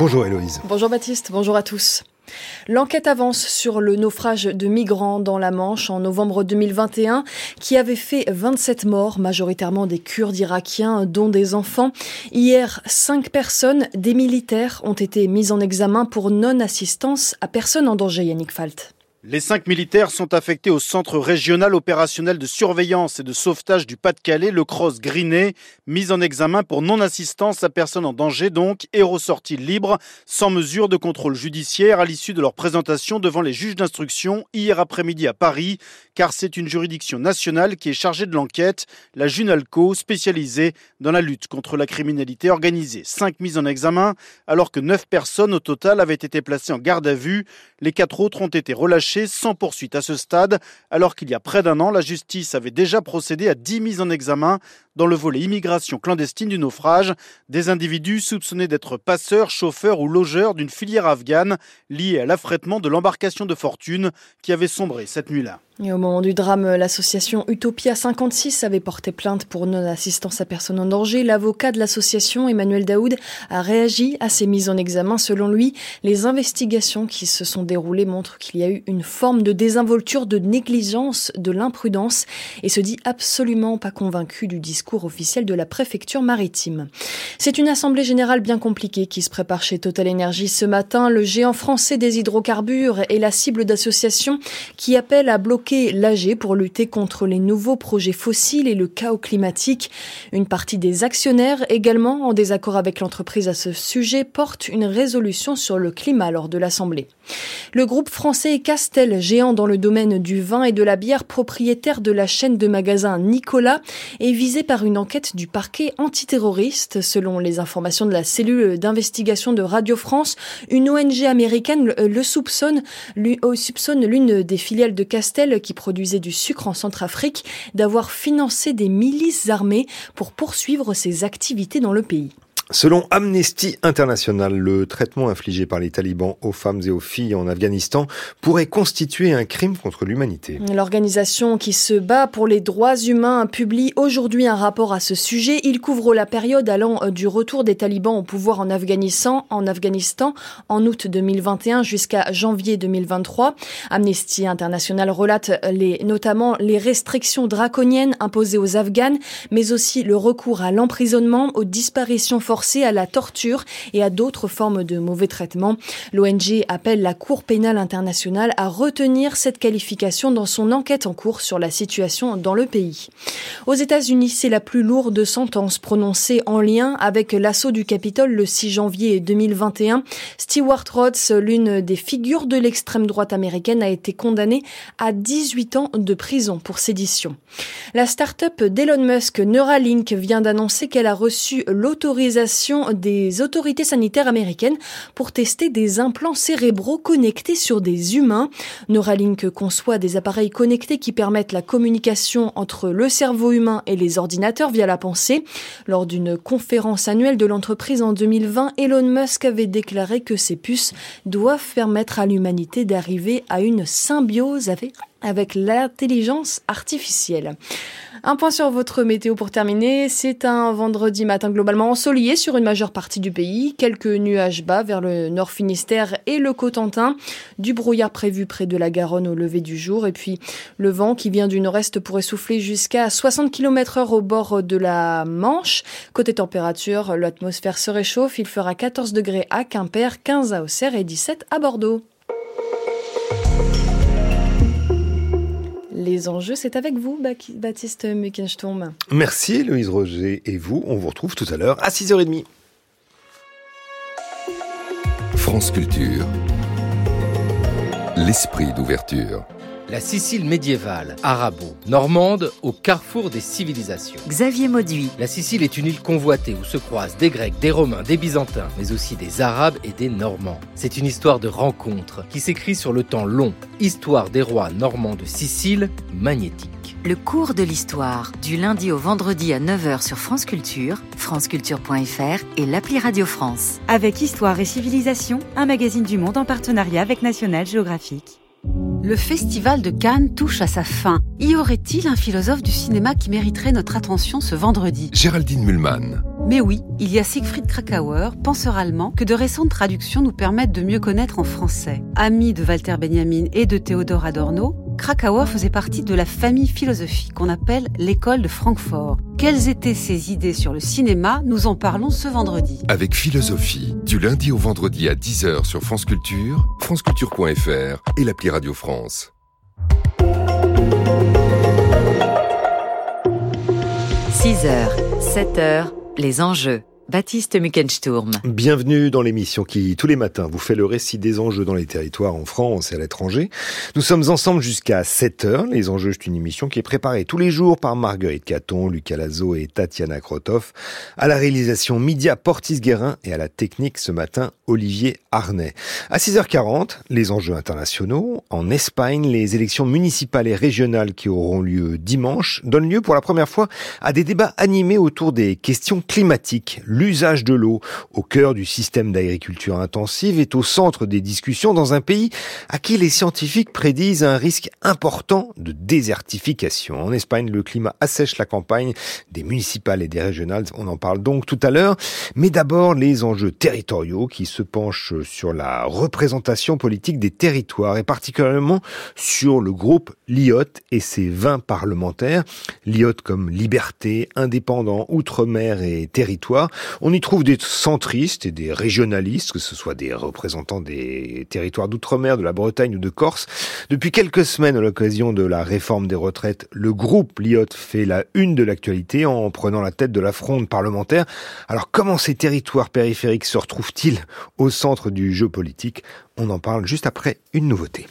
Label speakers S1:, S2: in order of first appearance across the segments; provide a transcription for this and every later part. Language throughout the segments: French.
S1: Bonjour Héloïse.
S2: Bonjour Baptiste, bonjour à tous. L'enquête avance sur le naufrage de migrants dans la Manche en novembre 2021 qui avait fait 27 morts, majoritairement des Kurdes irakiens, dont des enfants. Hier, cinq personnes, des militaires, ont été mises en examen pour non-assistance à personne en danger, Yannick Falt.
S3: Les cinq militaires sont affectés au centre régional opérationnel de surveillance et de sauvetage du Pas-de-Calais, le Cross Grinet, mis en examen pour non-assistance à personne en danger donc et ressortis libres, sans mesure de contrôle judiciaire à l'issue de leur présentation devant les juges d'instruction hier après-midi à Paris, car c'est une juridiction nationale qui est chargée de l'enquête, la Junalco, spécialisée dans la lutte contre la criminalité organisée. Cinq mises en examen, alors que neuf personnes au total avaient été placées en garde à vue. Les quatre autres ont été relâchées sans poursuite. À ce stade, alors qu'il y a près d'un an, la justice avait déjà procédé à 10 mises en examen dans le volet immigration clandestine du naufrage, des individus soupçonnés d'être passeurs, chauffeurs ou logeurs d'une filière afghane liée à l'affrètement de l'embarcation de fortune qui avait sombré cette nuit-là.
S2: Et au moment du drame, l'association Utopia 56 avait porté plainte pour non-assistance à personne en danger. L'avocat de l'association, Emmanuel Daoud, a réagi à ces mises en examen. Selon lui, les investigations qui se sont déroulées montrent qu'il y a eu une forme de désinvolture, de négligence, de l'imprudence et se dit absolument pas convaincu du discours officiel de la préfecture maritime. C'est une assemblée générale bien compliquée qui se prépare chez Total Energy ce matin. Le géant français des hydrocarbures est la cible d'associations qui appellent à bloquer l'AG pour lutter contre les nouveaux projets fossiles et le chaos climatique. Une partie des actionnaires, également en désaccord avec l'entreprise à ce sujet, porte une résolution sur le climat lors de l'Assemblée. Le groupe français Castel, géant dans le domaine du vin et de la bière, propriétaire de la chaîne de magasins Nicolas, est visé par une enquête du parquet antiterroriste. Selon les informations de la cellule d'investigation de Radio France, une ONG américaine le soupçonne, euh, soupçonne l'une des filiales de Castel qui produisait du sucre en Centrafrique d'avoir financé des milices armées pour poursuivre ses activités dans le pays.
S1: Selon Amnesty International, le traitement infligé par les talibans aux femmes et aux filles en Afghanistan pourrait constituer un crime contre l'humanité.
S2: L'organisation qui se bat pour les droits humains publie aujourd'hui un rapport à ce sujet. Il couvre la période allant du retour des talibans au pouvoir en Afghanistan, en Afghanistan en août 2021 jusqu'à janvier 2023. Amnesty International relate les, notamment les restrictions draconiennes imposées aux Afghanes, mais aussi le recours à l'emprisonnement, aux disparitions forcées à la torture et à d'autres formes de mauvais traitements. L'ONG appelle la Cour pénale internationale à retenir cette qualification dans son enquête en cours sur la situation dans le pays. Aux États-Unis, c'est la plus lourde sentence prononcée en lien avec l'assaut du Capitole le 6 janvier 2021. Stewart Rhodes, l'une des figures de l'extrême droite américaine, a été condamnée à 18 ans de prison pour sédition. La start-up d'Elon Musk, Neuralink, vient d'annoncer qu'elle a reçu l'autorisation des autorités sanitaires américaines pour tester des implants cérébraux connectés sur des humains. Neuralink conçoit des appareils connectés qui permettent la communication entre le cerveau humain et les ordinateurs via la pensée. Lors d'une conférence annuelle de l'entreprise en 2020, Elon Musk avait déclaré que ces puces doivent permettre à l'humanité d'arriver à une symbiose avec avec l'intelligence artificielle. Un point sur votre météo pour terminer. C'est un vendredi matin globalement ensoleillé sur une majeure partie du pays. Quelques nuages bas vers le nord Finistère et le Cotentin. Du brouillard prévu près de la Garonne au lever du jour. Et puis le vent qui vient du nord-est pourrait souffler jusqu'à 60 km heure au bord de la Manche. Côté température, l'atmosphère se réchauffe. Il fera 14 degrés à Quimper, 15 à Auxerre et 17 à Bordeaux. Les enjeux, c'est avec vous, Baptiste Muckensturm.
S1: Merci, Louise Roger. Et vous, on vous retrouve tout à l'heure à 6h30.
S4: France Culture. L'esprit d'ouverture.
S5: La Sicile médiévale, arabo-normande, au carrefour des civilisations.
S6: Xavier Mauduit.
S5: La Sicile est une île convoitée où se croisent des Grecs, des Romains, des Byzantins, mais aussi des Arabes et des Normands. C'est une histoire de rencontre qui s'écrit sur le temps long. Histoire des rois normands de Sicile, magnétique.
S6: Le cours de l'histoire, du lundi au vendredi à 9h sur France Culture, franceculture.fr et l'appli Radio France.
S7: Avec Histoire et Civilisation, un magazine du monde en partenariat avec National Geographic.
S8: Le festival de Cannes touche à sa fin. Y aurait-il un philosophe du cinéma qui mériterait notre attention ce vendredi?
S4: Géraldine Mühlmann.
S8: Mais oui, il y a Siegfried Krakauer, penseur allemand, que de récentes traductions nous permettent de mieux connaître en français. Ami de Walter Benjamin et de Théodore Adorno, Krakauer faisait partie de la famille philosophique qu'on appelle l'école de Francfort. Quelles étaient ses idées sur le cinéma? Nous en parlons ce vendredi.
S4: Avec philosophie, du lundi au vendredi à 10h sur France Culture, franceculture.fr et l'appli Radio France.
S6: 6h, 7h, les enjeux. Baptiste Muckensturm.
S1: Bienvenue dans l'émission qui, tous les matins, vous fait le récit des enjeux dans les territoires en France et à l'étranger. Nous sommes ensemble jusqu'à 7 heures. Les enjeux, c'est une émission qui est préparée tous les jours par Marguerite Caton, Lucas Lazo et Tatiana Krotov. À la réalisation, Midia Portis-Guérin et à la technique ce matin, Olivier Arnay. À 6h40, les enjeux internationaux. En Espagne, les élections municipales et régionales qui auront lieu dimanche donnent lieu pour la première fois à des débats animés autour des questions climatiques l'usage de l'eau au cœur du système d'agriculture intensive est au centre des discussions dans un pays à qui les scientifiques prédisent un risque important de désertification. En Espagne, le climat assèche la campagne des municipales et des régionales. On en parle donc tout à l'heure. Mais d'abord, les enjeux territoriaux qui se penchent sur la représentation politique des territoires et particulièrement sur le groupe LIOT et ses 20 parlementaires. LIOT comme liberté, indépendant, outre-mer et territoire. On y trouve des centristes et des régionalistes, que ce soit des représentants des territoires d'outre-mer, de la Bretagne ou de Corse. Depuis quelques semaines, à l'occasion de la réforme des retraites, le groupe Liot fait la une de l'actualité en prenant la tête de la fronde parlementaire. Alors comment ces territoires périphériques se retrouvent-ils au centre du jeu politique? On en parle juste après une nouveauté.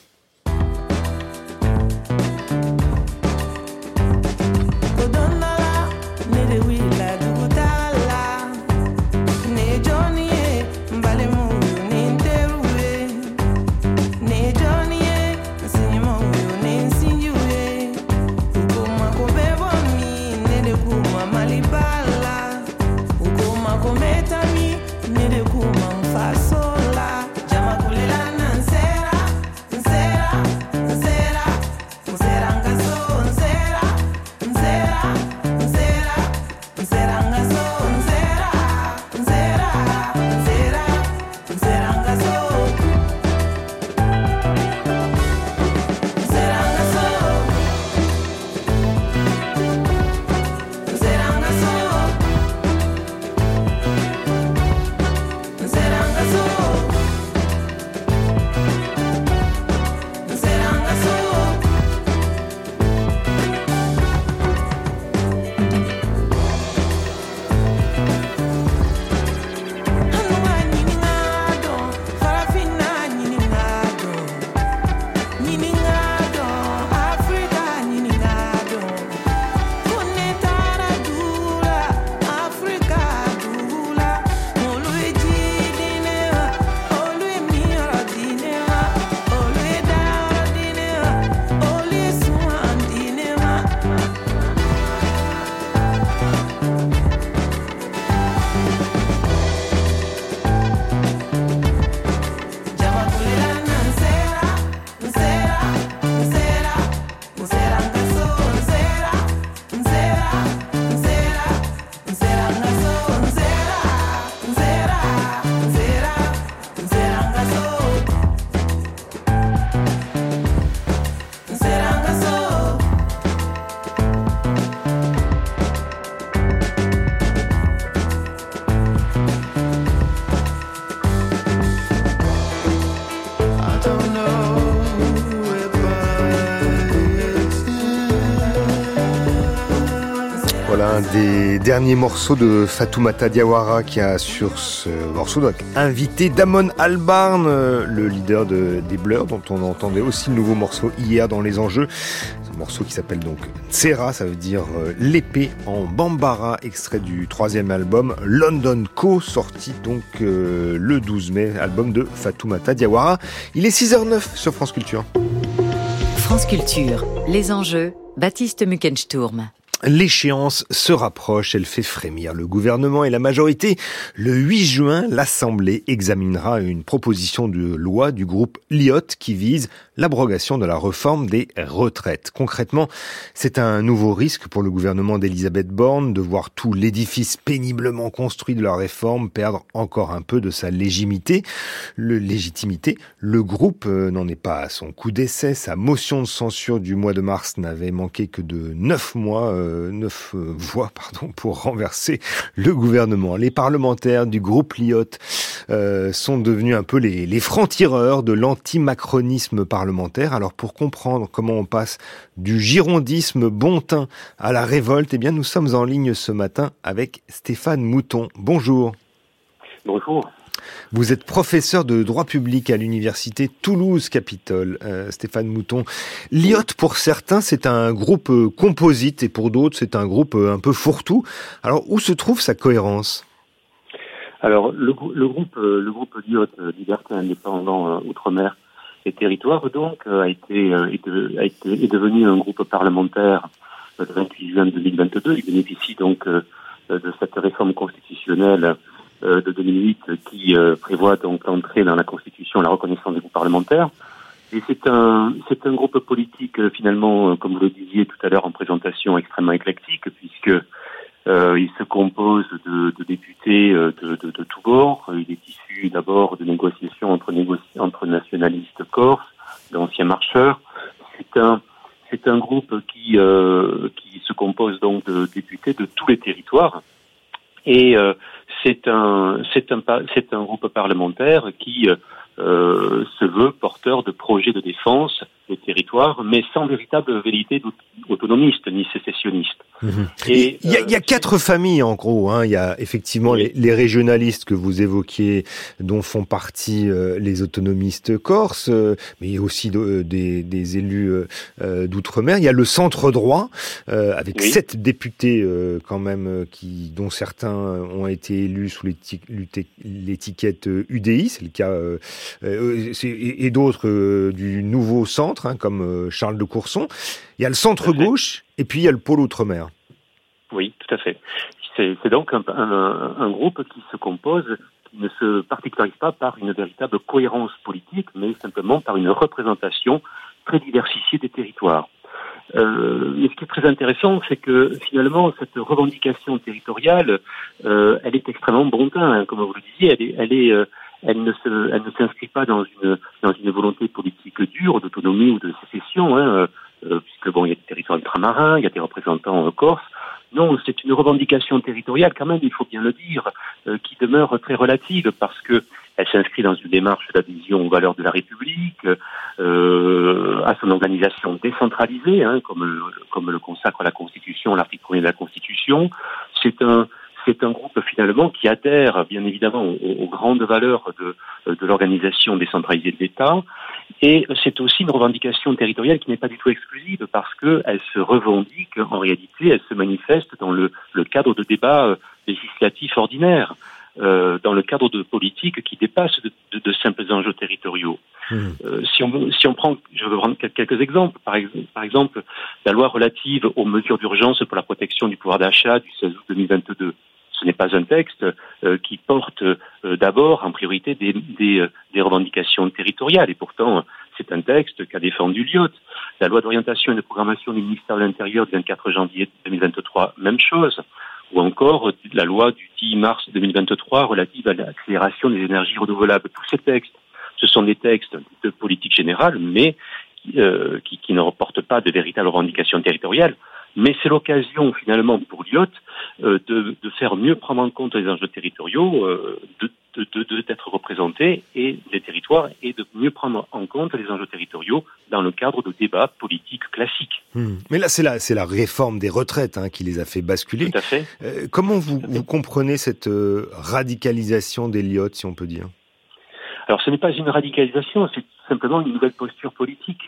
S1: Des derniers morceaux de Fatoumata Diawara qui a sur ce morceau donc invité Damon Albarn, le leader de, des Blurs dont on entendait aussi le nouveau morceau hier dans les enjeux. Un morceau qui s'appelle donc Tsera, ça veut dire euh, l'épée en Bambara, extrait du troisième album London Co, sorti donc euh, le 12 mai, album de Fatoumata Diawara. Il est 6h09 sur France Culture.
S6: France Culture, les enjeux, Baptiste Muckensturm.
S1: L'échéance se rapproche, elle fait frémir le gouvernement et la majorité. Le 8 juin, l'Assemblée examinera une proposition de loi du groupe LIOT qui vise l'abrogation de la réforme des retraites. Concrètement, c'est un nouveau risque pour le gouvernement d'Elisabeth Borne de voir tout l'édifice péniblement construit de la réforme perdre encore un peu de sa légitimité. Le, légitimité. le groupe euh, n'en est pas à son coup d'essai. Sa motion de censure du mois de mars n'avait manqué que de neuf mois, euh, neuf euh, voix, pardon, pour renverser le gouvernement. Les parlementaires du groupe Liot sont devenus un peu les, les francs-tireurs de l'anti-macronisme parlementaire. Alors pour comprendre comment on passe du girondisme bontin à la révolte, eh bien nous sommes en ligne ce matin avec Stéphane Mouton. Bonjour.
S9: Bonjour.
S1: Vous êtes professeur de droit public à l'université Toulouse-Capitole, euh, Stéphane Mouton. L'IOT, pour certains, c'est un groupe euh, composite et pour d'autres, c'est un groupe euh, un peu fourre-tout. Alors, où se trouve sa cohérence?
S9: Alors, le, groupe, le groupe l'IOT, Liberté Indépendant Outre-mer et Territoire, donc, a été, est, a été, est devenu un groupe parlementaire le 28 juin 2022. Il bénéficie donc de cette réforme constitutionnelle euh, de 2008 qui euh, prévoit donc l'entrée dans la Constitution, la reconnaissance des groupes parlementaires. Et c'est un c'est un groupe politique euh, finalement, comme vous le disiez tout à l'heure en présentation, extrêmement éclectique puisque euh, il se compose de, députés de, de, de tous bords. Il est issu d'abord de négociations entre, nationalistes corses, d'anciens marcheurs. C'est un groupe qui euh, se compose donc de députés de tous les territoires et euh, c'est un, groupe parlementaire qui euh, se veut porteur de projets de défense des territoires, mais sans véritable vérité autonomiste ni sécessionniste.
S1: Mhm. Et il y, a, il y, a, euh, quatre familles en gros. Hein. Il y a effectivement les, les, régionalistes que vous évoquiez, dont font partie euh, les autonomistes corses, euh, mais aussi de, des, des, élus d'outre-mer. Il y a le centre droit avec sept députés quand même, qui dont certains ont été élus sous l'étiquette UDI, c'est le cas, et, et d'autres du nouveau centre Hein, comme euh, Charles de Courson. Il y a le centre gauche et puis il y a le pôle outre-mer.
S9: Oui, tout à fait. C'est donc un, un, groupe qui se compose, qui ne se particularise pas par une véritable cohérence politique, mais simplement par une représentation très diversifiée des territoires. Euh, mais ce qui est très intéressant, c'est que finalement, cette revendication territoriale, euh, elle est extrêmement bon hein, comme vous le disiez, elle est, elle est euh, elle ne se, elle ne s'inscrit pas dans une dans une volonté politique dure d'autonomie ou de sécession, hein, euh, euh, puisque bon, il y a des territoires ultramarins, il y a des représentants euh, corses. Non, c'est une revendication territoriale quand même, il faut bien le dire, qui demeure très relative parce que elle s'inscrit dans une démarche d'adhésion aux valeurs de la République, à son organisation décentralisée, hein, comme, comme le consacre la Constitution, l'article 1 de la Constitution. C'est un c'est un groupe finalement qui adhère bien évidemment aux, grandes valeurs de, l'organisation décentralisée de l'État. Et c'est aussi une revendication territoriale qui n'est pas du tout exclusive parce qu'elle se revendique, en réalité, elle se manifeste dans le, le cadre de débats euh, législatifs ordinaires. Euh, dans le cadre de politiques qui dépassent de, de, de simples enjeux territoriaux. Mmh. Euh, si, on, si on prend, je veux prendre quelques exemples, par, par exemple la loi relative aux mesures d'urgence pour la protection du pouvoir d'achat du 16 août 2022 ce n'est pas un texte euh, qui porte euh, d'abord en priorité des, des, euh, des, revendications territoriales. Et pourtant, c'est un texte qu'a défendu Lyot. La loi d'orientation et de programmation du ministère de l'Intérieur du 24 janvier 2023, même chose. Ou encore la loi du 10 mars 2023 relative à l'accélération des énergies renouvelables. Tous ces textes, ce sont des textes de politique générale, mais euh, qui, qui, ne reportent pas de véritables revendications territoriales mais c'est l'occasion finalement pour l'IOT euh, de, de, faire mieux prendre en compte les enjeux territoriaux, euh, de, d'être représentés et des territoires et de mieux prendre en compte les enjeux territoriaux dans le cadre de débats politiques classiques.
S1: Hmm. Mais là, c'est la, c'est la réforme des retraites hein, qui les a fait basculer.
S9: Tout à fait.
S1: Euh, comment vous, vous comprenez cette euh, radicalisation des LIOT, si on peut dire?
S9: Alors, ce n'est pas une radicalisation, c'est simplement une nouvelle posture politique.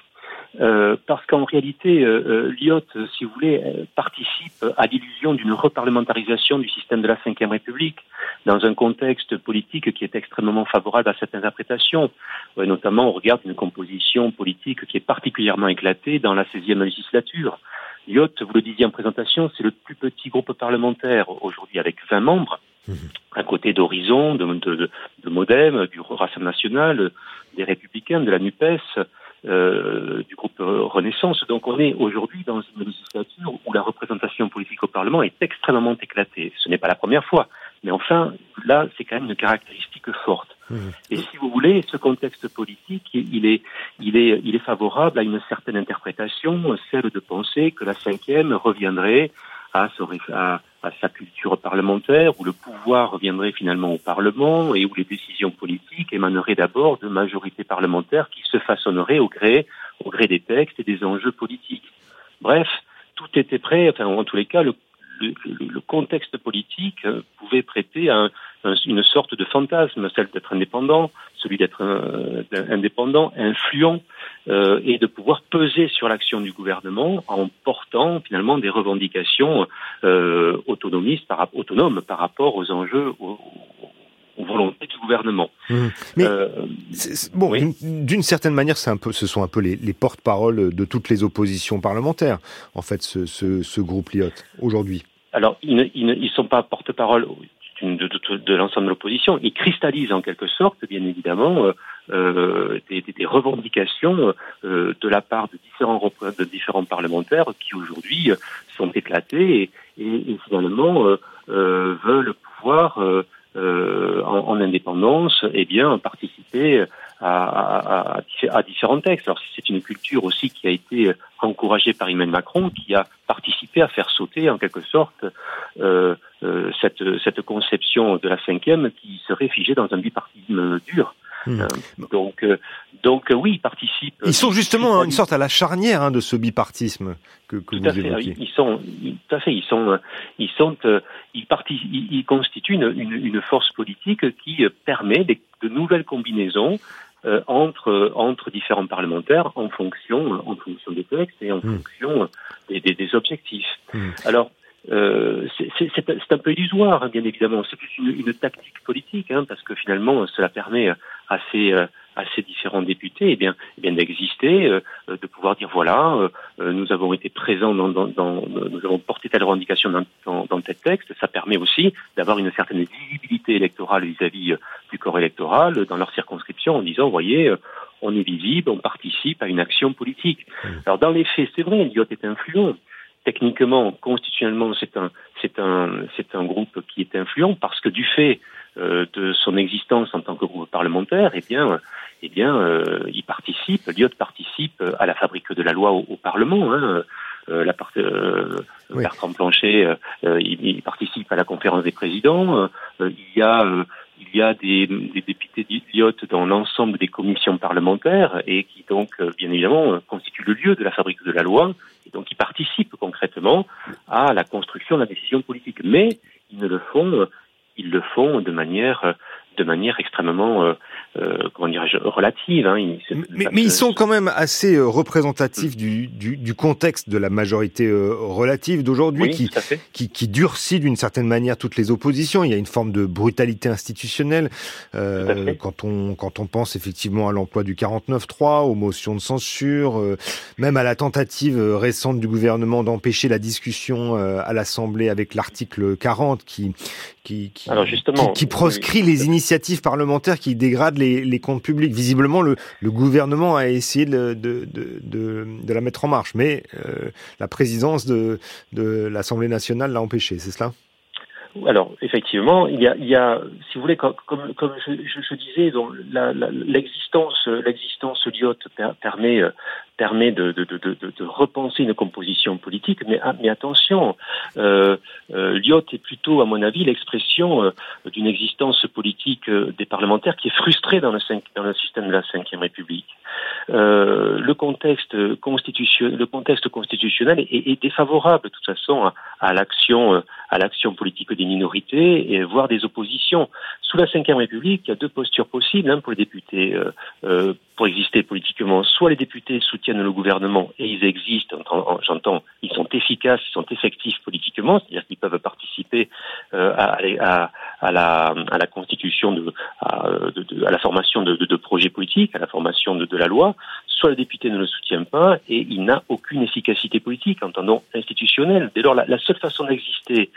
S9: Euh, parce qu'en réalité, euh, euh l'IOT, si vous voulez, euh, participe à l'illusion d'une reparlementarisation du système de la Ve République dans un contexte politique qui est extrêmement favorable à cette interprétation, notamment au regard d'une composition politique qui est particulièrement éclatée dans la 16e législature. L'IOT, vous le disiez en présentation, c'est le plus petit groupe parlementaire aujourd'hui avec 20 membres, mmh. à côté d'Horizon, de, de, de, Modem, du Rassemblement national, des Républicains, de la NUPES, du groupe Renaissance. Donc on est aujourd'hui dans une législature où la représentation politique au Parlement est extrêmement éclatée. Ce n'est pas la première fois, mais enfin, là, c'est quand même une caractéristique forte. Mmh. Et si vous voulez, ce contexte politique, il est, il est, il est favorable à une certaine interprétation, celle de penser que la cinquième reviendrait à, à, à, sa culture parlementaire, où le pouvoir reviendrait finalement au Parlement et où les décisions politiques émaneraient d'abord de majorités parlementaires qui se façonneraient au gré, au gré des textes et des enjeux politiques. Bref, tout était prêt, enfin en tous les cas, le le, contexte politique euh, pouvait prêter à une sorte de fantasme, celle d'être indépendant, celui d'être euh, indépendant, influent, euh, et de pouvoir peser sur l'action du gouvernement en portant finalement des revendications autonomistes, autonomes par rapport aux enjeux, volonté du gouvernement.
S1: Mmh. Mais bon, d'une certaine manière, c'est un peu, ce sont un peu les, porte-paroles de toutes les oppositions parlementaires. En fait, ce, ce, ce groupe Liot aujourd'hui.
S9: Alors, ils ne ils sont pas porte-parole de, de, de l'ensemble de l'opposition. Ils cristallisent en quelque sorte, bien évidemment, euh, euh des, des, revendications euh, de la part de différents, de différents parlementaires qui aujourd'hui sont éclatés et, et, et finalement euh, euh veulent pouvoir euh, en, en, indépendance, eh bien, participer à, à, à, différents textes. Alors, c'est une culture aussi qui a été encouragée par Emmanuel Macron, qui a participé à faire sauter, en quelque sorte, euh, euh, cette, cette conception de la cinquième qui serait figée dans un bipartisme dur. Hmm. Euh, donc, euh, donc euh, oui, ils participent.
S1: Ils sont justement une sorte à la charnière hein, de ce bipartisme que, que
S9: tout vous à fait.
S1: Évoquez.
S9: Ils sont, tout à fait. Ils sont, ils sont, ils, ils, ils constituent une, une, une, force politique qui permet des, de nouvelles combinaisons euh, entre entre différents parlementaires en fonction en fonction des textes et en mmh. fonction des, des, des objectifs. Mmh. Alors euh, c'est un peu illusoire, hein, bien évidemment. C'est plus une, une, tactique politique, hein, parce que finalement, cela permet à ces, euh, à ces différents députés eh bien, eh bien d'exister, euh, de pouvoir dire voilà, euh, nous avons été présents dans, dans, dans, nous avons porté telle revendication dans, dans, dans tel texte. Ça permet aussi d'avoir une certaine visibilité électorale vis-à-vis du corps électoral dans leur circonscription en disant, voyez, on est visible, on participe à une action politique. Mmh. Alors dans les faits, c'est vrai, Elliot est influent techniquement, constitutionnellement, c'est un, c'est un, c'est un groupe qui est influent parce que du fait euh, de son existence en tant que groupe parlementaire, eh bien, eh bien, euh, il participe, Lyot participe à la fabrique de la loi au, au Parlement. Hein. Euh, la part, euh, oui. Bertrand Planchet, euh, il, il, participe à la conférence des présidents. il y a il y a des, des députés d'idiotes dans l'ensemble des commissions parlementaires et qui donc, bien évidemment, constituent le lieu de la fabrique de la loi et donc ils participent concrètement à la construction de la décision politique. Mais ils ne le font, ils le font de manière de manière extrêmement, euh, euh, comment dirais-je, relative. Hein.
S1: Ils, mais, mais, ils sont quand même assez euh, représentatifs du, du, du, contexte de la majorité euh, relative d'aujourd'hui,
S9: oui,
S1: qui, qui, qui, durcit d'une certaine manière toutes les oppositions. Il y a une forme de brutalité institutionnelle euh, quand on quand on pense effectivement à l'emploi du 49.3, aux motions de censure, euh, même à la tentative récente du gouvernement d'empêcher la discussion à l'Assemblée avec l'article 40 qui qui, qui,
S9: Alors justement,
S1: qui, qui proscrit oui. les initiatives initiatives parlementaires qui dégradent les, comptes publics. Visiblement, le, gouvernement a essayé de, la mettre en marche, mais euh, la présidence de, de l'Assemblée nationale l'a empêché, c'est cela?
S9: Alors effectivement, il y a, il y a si vous voulez, comme, comme, je, je, je, disais, l'existence l'existence Lyot permet permet de, de, de, de, repenser une composition politique, mais, mais attention, euh, euh, est plutôt, à mon avis, l'expression euh, d'une existence politique euh, des parlementaires qui est frustrée dans le, dans le système de la Ve République. Euh, le contexte constitutionnel, le contexte constitutionnel est, est, défavorable de toute façon à, à l'action à l'action politique des minorités et voire des oppositions. Sous la Ve République, il y a deux postures possibles hein, pour les députés euh, euh, pour exister politiquement. Soit les députés soutiennent le gouvernement et ils existent, j'entends, ils sont efficaces, ils sont effectifs politiquement, c'est-à-dire qu'ils peuvent participer euh, à, à, à, la, à la constitution de à, la formation de, de, projets politiques, à la formation de, de la loi soit le député ne le soutient pas et il n'a aucune efficacité politique, entendons institutionnelle. Dès lors, la, seule façon d'exister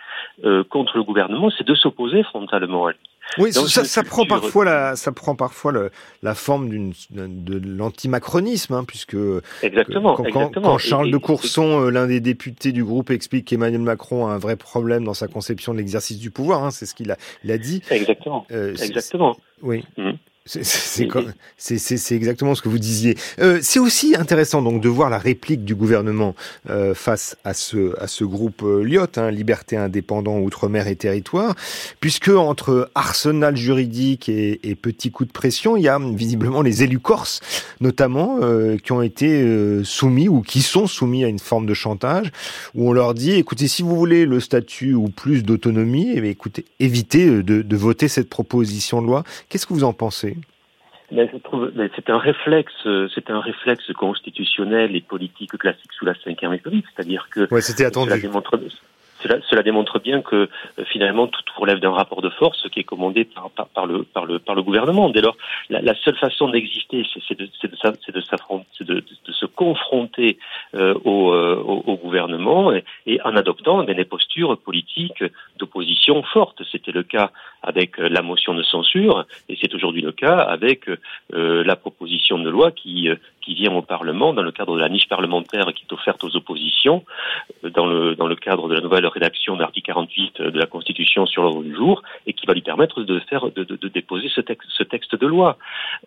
S9: euh, contre le gouvernement, c'est de s'opposer frontalement à lui.
S1: Oui, ça, ça, prend parfois la, ça prend parfois le, la forme d'une de l'antimacronisme, hein, puisque
S9: exactement,
S1: quand,
S9: exactement.
S1: quand Charles de Courson, euh, l'un des députés du groupe, explique qu'Emmanuel Macron a un vrai problème dans sa conception de l'exercice du pouvoir, hein, c'est ce qu'il a, il a dit.
S9: Exactement. Euh, exactement.
S1: Oui. Mmh. C'est exactement ce que vous disiez. Euh, c'est aussi intéressant donc de voir la réplique du gouvernement euh, face à ce à ce groupe euh, Lyot, hein, Liberté indépendant outre-mer et territoire, puisque entre arsenal juridique et, et petit coup de pression, il y a visiblement les élus corses, notamment, euh, qui ont été euh, soumis ou qui sont soumis à une forme de chantage, où on leur dit écoutez, si vous voulez le statut ou plus d'autonomie, eh écoutez, évitez de, de voter cette proposition de loi. Qu'est-ce que vous en pensez?
S9: C'est un réflexe, c'est un réflexe constitutionnel et politique classique sous la Ve République, c'est-à-dire que
S1: ouais, c'était attendu.
S9: Démontre, cela, cela, démontre bien que euh, finalement tout relève d'un rapport de force qui est commandé par, par, par, le, par, le, par le gouvernement. Dès lors, la, la seule façon d'exister, c'est de, de, de, de, se confronter euh, au, euh, au, au, gouvernement et, en adoptant des postures politiques d'opposition fortes. C'était le cas avec euh, la motion de censure et c'est aujourd'hui le cas avec euh, la proposition de loi qui, qui vient au Parlement dans le cadre de la niche parlementaire qui est offerte aux oppositions, dans le, dans le cadre de la nouvelle rédaction de l'article 48 de la Constitution sur l'ordre du jour et qui va lui permettre de faire de, de, déposer ce texte, ce texte de loi.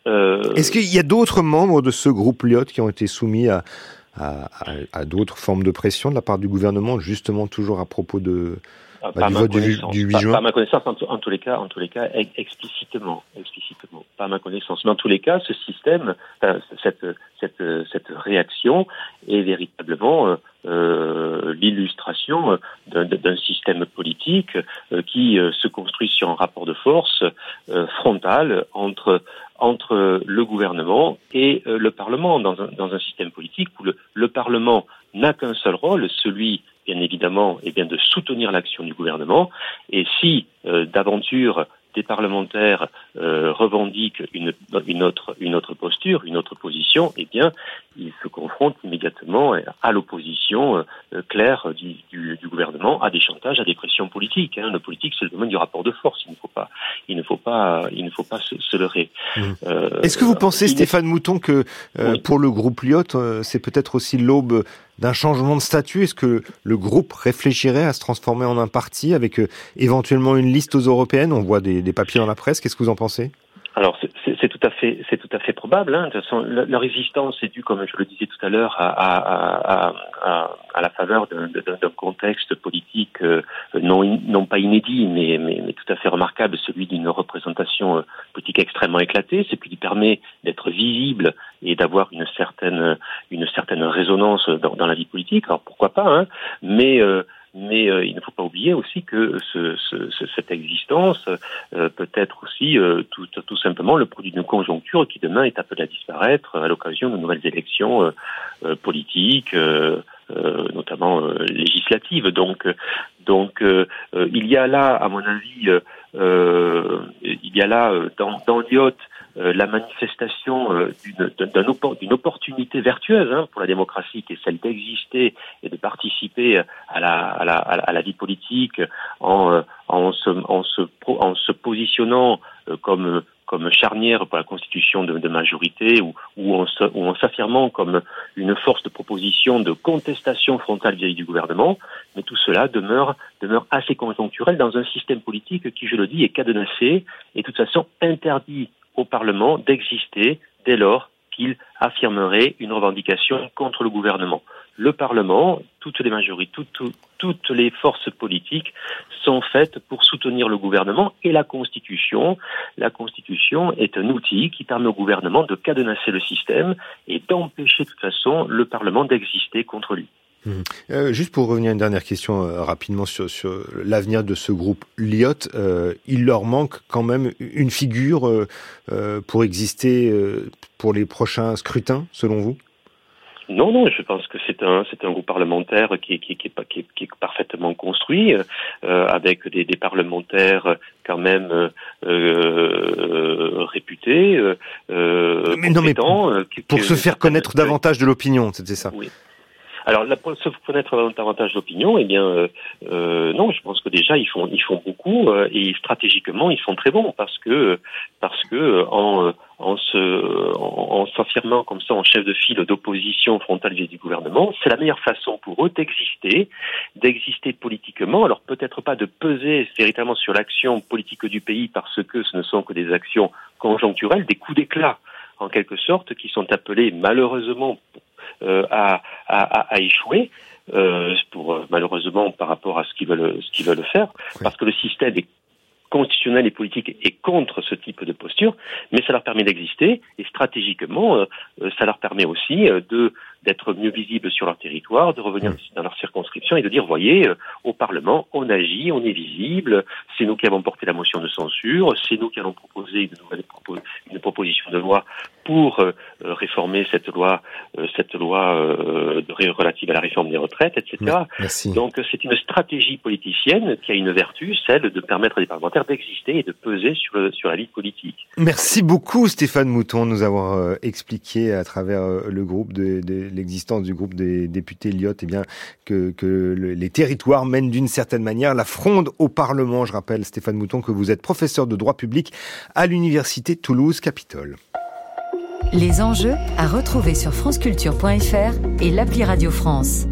S1: Euh... Est-ce qu'il y a d'autres membres de ce groupe Lyot qui ont été soumis à, à d'autres formes de pression de la part du gouvernement, justement toujours à propos de, bah, du vote du, du 8 juin
S9: Pas ma connaissance, en, en, tous les cas, en tous les cas, explicitement, explicitement, pas à ma connaissance. Mais en tous les cas, ce système, euh, cette, cette, cette réaction est véritablement euh, l'illustration d'un système politique euh, qui euh, se construit sur un rapport de force euh, frontal entre entre le gouvernement et le Parlement. Dans un, dans un système politique où le, le Parlement n'a qu'un seul rôle, celui bien évidemment, eh bien, de soutenir l'action du gouvernement. Et si euh, d'aventure des parlementaires euh, revendiquent une, une, autre, une autre posture, une autre position, eh bien, ils se confrontent immédiatement à l'opposition euh, claire du, du, du, gouvernement, à des chantages, à des pressions politiques. Hein. Le politique, c'est le domaine du rapport de force. Il ne faut pas, il ne faut pas, il ne faut pas se, se leurrer.
S1: Mmh. Euh, Est-ce que vous pensez, Stéphane Mouton, que euh, oui. pour le groupe Lyot, euh, c'est peut-être aussi l'aube d'un changement de statut? Est-ce que le groupe réfléchirait à se transformer en un parti avec euh, éventuellement une liste aux européennes? On voit des, des papiers dans la presse. Qu'est-ce que vous en pensez?
S9: Alors c'est tout à fait c'est tout à fait probable. Hein. De toute façon, leur résistance est due, comme je le disais tout à l'heure, à, à, à, à, la faveur d'un contexte politique euh, non non pas inédit, mais, mais, mais tout à fait remarquable, celui d'une représentation euh, politique extrêmement éclatée, ce qui lui permet d'être visible et d'avoir une certaine une certaine résonance dans, dans, la vie politique. Alors pourquoi pas, hein, mais euh, mais euh, il ne faut pas oublier aussi que ce, ce, cette existence euh, peut être aussi euh, tout, tout, simplement le produit d'une conjoncture qui demain est appelée à disparaître à l'occasion de nouvelles élections euh, euh, politiques, notamment législatives. Donc, donc il y a là, à mon avis, il y a là dans, dans euh, la manifestation euh, d'une opportunité vertueuse hein, pour la démocratie, qui est celle d'exister et de participer à la, à la, à la vie politique en, euh, en, se, en, se, en se positionnant comme comme charnière pour la constitution de, majorité ou, ou en, ou en s'affirmant comme une force de proposition de contestation frontale vis-à-vis du gouvernement, mais tout cela demeure, demeure assez conjoncturel dans un système politique qui, je le dis, est cadenassé et de toute façon interdit au Parlement d'exister dès lors qu'il affirmerait une revendication contre le gouvernement. Le Parlement, toutes les majorités, toutes, les forces politiques sont faites pour soutenir le gouvernement et la Constitution. La Constitution est un outil qui permet au gouvernement de cadenasser le système et d'empêcher de toute façon le Parlement d'exister contre lui.
S1: Mmh. Euh, juste pour revenir à une dernière question euh, rapidement sur, l'avenir de ce groupe Lyot, euh, il leur manque quand même une figure pour exister pour les prochains scrutins, selon vous?
S9: Non, non, je pense que c'est un c'est un groupe parlementaire qui est qui, qui, qui, qui est parfaitement construit euh, avec des, des, parlementaires quand même euh, euh réputés, mais non, mais
S1: pour, pour se faire connaître davantage de l'opinion, c'était ça.
S9: Oui. Alors, là, pour se connaître davantage d'opinion, eh bien, euh, euh, non, je pense que déjà ils font ils font beaucoup euh, et stratégiquement ils sont très bons parce que parce que en en se en, s'affirmant comme ça en chef de file d'opposition frontale vis du gouvernement, c'est la meilleure façon pour eux d'exister, d'exister politiquement. Alors peut-être pas de peser véritablement sur l'action politique du pays parce que ce ne sont que des actions conjoncturelles, des coups d'éclat en quelque sorte, qui sont appelés malheureusement euh, à, à, à, échouer. Euh, pour malheureusement par rapport à ce qu'ils veulent ce qu'ils veulent faire parce que le système est constitutionnel et politique est contre ce type de posture, mais ça leur permet d'exister et stratégiquement, euh, ça leur permet aussi de d'être mieux visibles sur leur territoire, de revenir dans leur circonscription et de dire, voyez, au Parlement, on agit, on est visible, c'est nous qui avons porté la motion de censure, c'est nous qui allons proposer une nouvelle une proposition de loi pour euh, réformer cette loi, euh, cette loi euh, relative à la réforme des retraites, etc. Donc c'est une stratégie politicienne qui a une vertu, celle de permettre à des parlementaires d'exister et de peser sur, sur la vie politique.
S1: Merci beaucoup Stéphane Mouton de nous avoir expliqué à travers le groupe de, de l'existence du groupe des députés Lyotte, eh bien que, les territoires mènent d'une certaine manière la fronde au Parlement. Je rappelle Stéphane Mouton que vous êtes professeur de droit public à l'université Toulouse-Capitole.
S6: Les enjeux à retrouver sur franceculture.fr et l'appli Radio France.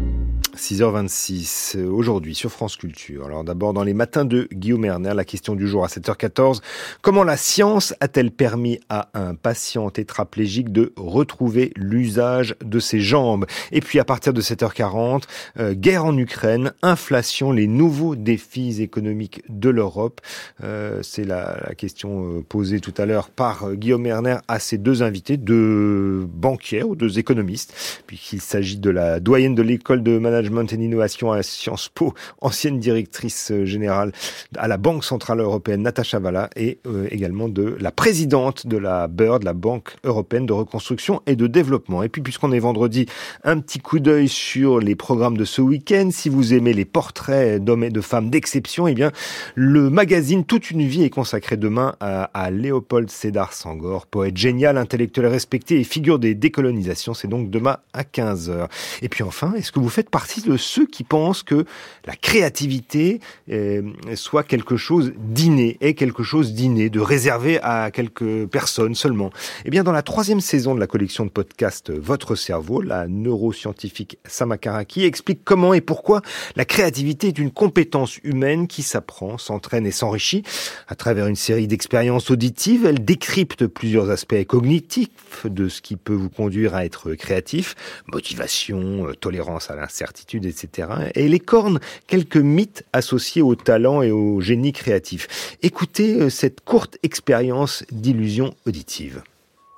S1: 6h26 euh, aujourd'hui sur France Culture. Alors d'abord dans les matins de Guillaume Erner, la question du jour à 7h14. Comment la science a-t-elle permis à un patient tétraplégique de retrouver l'usage de ses jambes? Et puis à partir de 7h40, euh, guerre en Ukraine, inflation, les nouveaux défis économiques de l'Europe. Euh, c'est la, la, question posée tout à l'heure par Guillaume Erner à ses deux invités, deux banquières ou deux économistes, puisqu'il s'agit de la doyenne de l'école de management Management et Innovation à Sciences Po, ancienne directrice euh, générale à la Banque Centrale Européenne, Natacha Valla, et euh, également de la présidente de la BIRD, la Banque Européenne de Reconstruction et de Développement. Et puis, puisqu'on est vendredi, un petit coup d'œil sur les programmes de ce week-end. Si vous aimez les portraits d'hommes et de femmes d'exception, eh bien, le magazine Toute une vie est consacré demain à, à Léopold Sédar Sangor, poète génial, intellectuel respecté et figure des décolonisations. C'est donc demain à 15h. Et puis enfin, est-ce que vous faites partie de ceux qui pensent que la créativité euh, soit quelque chose d'inné, est quelque chose d'inné, de réservé à quelques personnes seulement. Eh bien, dans la troisième saison de la collection de podcasts Votre cerveau, la neuroscientifique Samakaraki explique comment et pourquoi la créativité est une compétence humaine qui s'apprend, s'entraîne et s'enrichit. À travers une série d'expériences auditives, elle décrypte plusieurs aspects cognitifs de ce qui peut vous conduire à être créatif, motivation, euh, tolérance à l'incertitude, etc. Et elle écorne quelques mythes associés au talent et au génie créatif. Écoutez euh, cette courte expérience d'illusion auditive.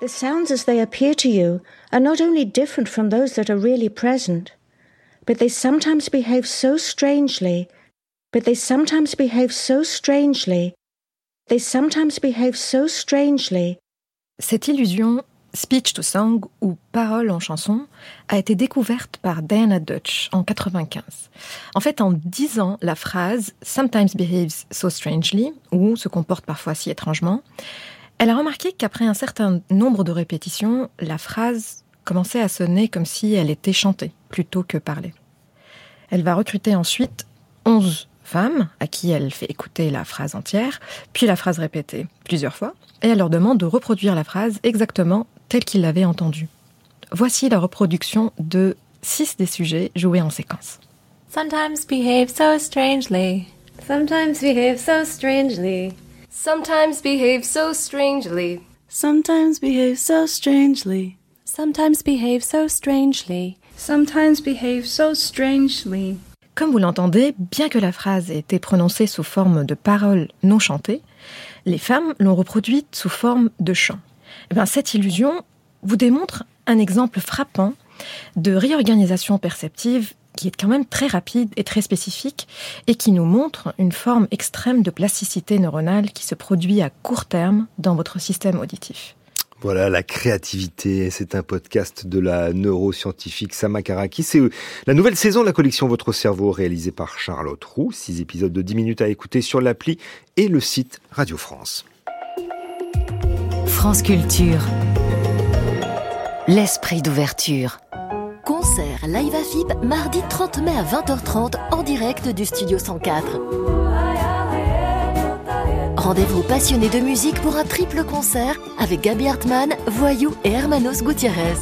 S10: The sounds as they appear to you are not only different from those that are really present, but they sometimes behave so strangely, but they sometimes behave so strangely, they sometimes behave so strangely.
S11: Cette illusion Speech to Song ou Parole en chanson a été découverte par Diana Dutch en 95. En fait, en disant la phrase Sometimes behaves so strangely ou se comporte parfois si étrangement, elle a remarqué qu'après un certain nombre de répétitions, la phrase commençait à sonner comme si elle était chantée plutôt que parlée. Elle va recruter ensuite 11 femmes à qui elle fait écouter la phrase entière, puis la phrase répétée plusieurs fois, et elle leur demande de reproduire la phrase exactement tel qu'il l'avait entendu. Voici la reproduction de six des sujets joués en séquence.
S12: Sometimes behave so strangely.
S13: Sometimes behave so strangely.
S12: Sometimes behave so strangely.
S13: Sometimes behave so strangely.
S12: Sometimes behave so strangely.
S13: Sometimes behave so strangely.
S11: Comme vous l'entendez, bien que la phrase ait été prononcée sous forme de paroles non chantées, les femmes l'ont reproduite sous forme de chant. Eh cette illusion vous démontre un exemple frappant de réorganisation perceptive qui est quand même très rapide et très spécifique et qui nous montre une forme extrême de plasticité neuronale qui se produit à court terme dans votre système auditif.
S1: Voilà, la créativité, c'est un podcast de la neuroscientifique Sama Karaki. C'est la nouvelle saison de la collection Votre cerveau réalisée par Charlotte Roux. Six épisodes de 10 minutes à écouter sur l'appli et le site Radio France.
S6: France Culture. L'esprit d'ouverture. Concert Live AFIP mardi 30 mai à 20h30 en direct du studio 104. Rendez-vous passionné de musique pour un triple concert avec Gabi Hartmann, Voyou et Hermanos Gutiérrez.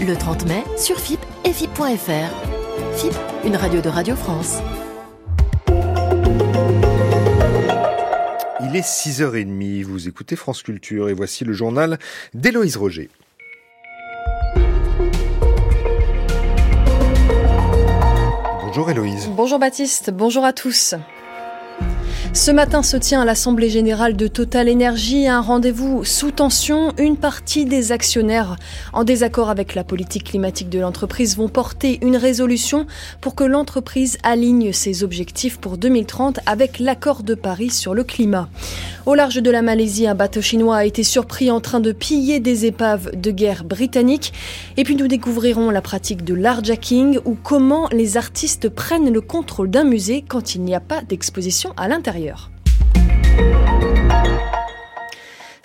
S6: Le 30 mai sur FIP et FIP.fr. FIP, une radio de Radio France.
S1: Il est 6h30, vous écoutez France Culture et voici le journal d'Héloïse Roger. Bonjour Héloïse.
S2: Bonjour Baptiste, bonjour à tous. Ce matin se tient à l'Assemblée générale de Total Energy un rendez-vous sous tension. Une partie des actionnaires en désaccord avec la politique climatique de l'entreprise vont porter une résolution pour que l'entreprise aligne ses objectifs pour 2030 avec l'accord de Paris sur le climat. Au large de la Malaisie, un bateau chinois a été surpris en train de piller des épaves de guerre britanniques. Et puis nous découvrirons la pratique de l'arjacking ou comment les artistes prennent le contrôle d'un musée quand il n'y a pas d'exposition à l'intérieur ailleurs.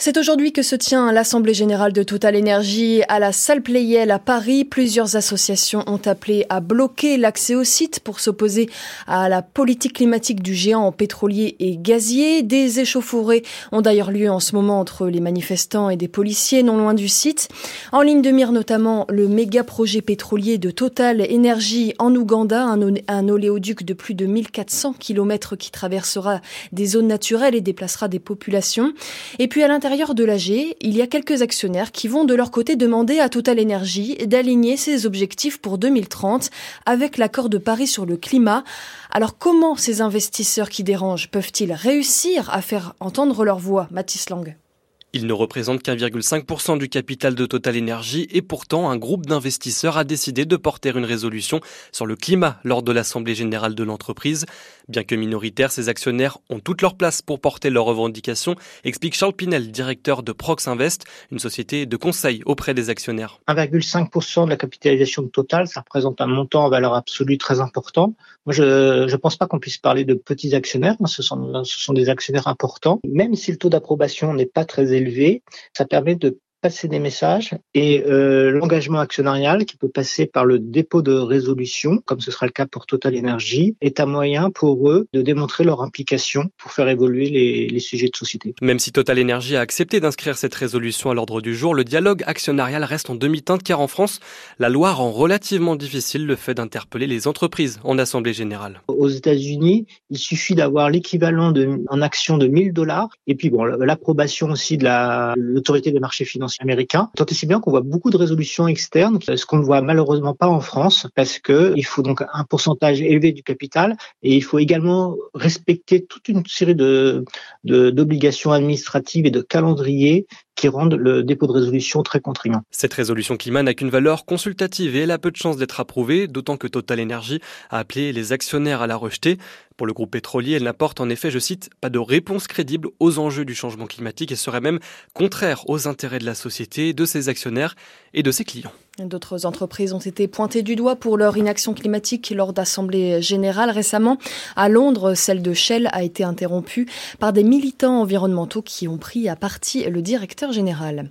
S2: C'est aujourd'hui que se tient l'Assemblée générale de Total Énergie à la salle Playel à Paris. Plusieurs associations ont appelé à bloquer l'accès au site pour s'opposer à la politique climatique du géant pétrolier et gazier. Des échauffourées ont d'ailleurs lieu en ce moment entre les manifestants et des policiers non loin du site. En ligne de mire notamment le méga projet pétrolier de Total Énergie en Ouganda, un oléoduc de plus de 1400 km qui traversera des zones naturelles et déplacera des populations. Et puis à l'intérieur l'intérieur de l'AG, il y a quelques actionnaires qui vont de leur côté demander à Total Energy d'aligner ses objectifs pour 2030 avec l'accord de Paris sur le climat. Alors comment ces investisseurs qui dérangent peuvent-ils réussir à faire entendre leur voix, Mathis Lang?
S14: Il ne représente qu'1,5% du capital de Total Energy et pourtant un groupe d'investisseurs a décidé de porter une résolution sur le climat lors de l'Assemblée générale de l'entreprise. Bien que minoritaires, ces actionnaires ont toute leur place pour porter leurs revendications, explique Charles Pinel, directeur de Prox Invest, une société de conseil auprès des actionnaires.
S15: 1,5% de la capitalisation de Total, ça représente un montant en valeur absolue très important. Moi, je ne pense pas qu'on puisse parler de petits actionnaires, sont, ce sont des actionnaires importants. Même si le taux d'approbation n'est pas très élevé, ça permet de passer des messages et euh, l'engagement actionnarial qui peut passer par le dépôt de résolution, comme ce sera le cas pour Total Energy, est un moyen pour eux de démontrer leur implication pour faire évoluer les, les sujets de société.
S14: Même si Total Energy a accepté d'inscrire cette résolution à l'ordre du jour, le dialogue actionnarial reste en demi-teinte car en France, la loi rend relativement difficile le fait d'interpeller les entreprises en assemblée générale.
S15: Aux États-Unis, il suffit d'avoir l'équivalent en action de 1000 dollars et puis bon l'approbation aussi de l'autorité des marchés financiers américain. Tant et si bien qu'on voit beaucoup de résolutions externes, ce qu'on ne voit malheureusement pas en France, parce que il faut donc un pourcentage élevé du capital et il faut également respecter toute une série de d'obligations administratives et de calendriers qui rendent le dépôt de résolution très contraignant.
S14: Cette résolution climat n'a qu'une valeur consultative et elle a peu de chances d'être approuvée, d'autant que Total Energy a appelé les actionnaires à la rejeter. Pour le groupe pétrolier, elle n'apporte en effet, je cite, pas de réponse crédible aux enjeux du changement climatique et serait même contraire aux intérêts de la société, de ses actionnaires et de ses clients.
S2: D'autres entreprises ont été pointées du doigt pour leur inaction climatique lors d'assemblées générales récemment. À Londres, celle de Shell a été interrompue par des militants environnementaux qui ont pris à partie le directeur général.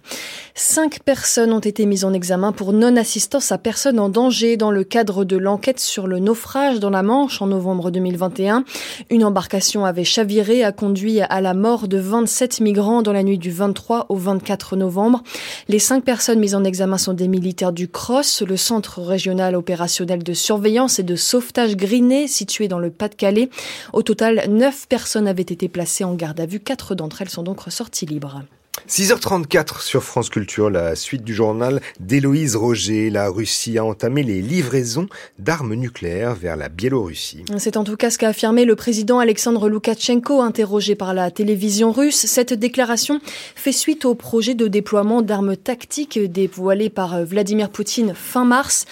S2: Cinq personnes ont été mises en examen pour non-assistance à personne en danger dans le cadre de l'enquête sur le naufrage dans la Manche en novembre 2021. Une embarcation avait chaviré, a conduit à la mort de 27 migrants dans la nuit du 23 au 24 novembre. Les cinq personnes mises en examen sont des militaires du CROSS, le centre régional opérationnel de surveillance et de sauvetage Griné, situé dans le Pas-de-Calais. Au total, neuf personnes avaient été placées en garde à vue. Quatre d'entre elles sont donc ressorties libres.
S1: 6h34 sur France Culture, la suite du journal d'Héloïse Roger. La Russie a entamé les livraisons d'armes nucléaires vers la Biélorussie.
S2: C'est en tout cas ce qu'a affirmé le président Alexandre Loukachenko, interrogé par la télévision russe. Cette déclaration fait suite au projet de déploiement d'armes tactiques dévoilé par Vladimir Poutine fin mars.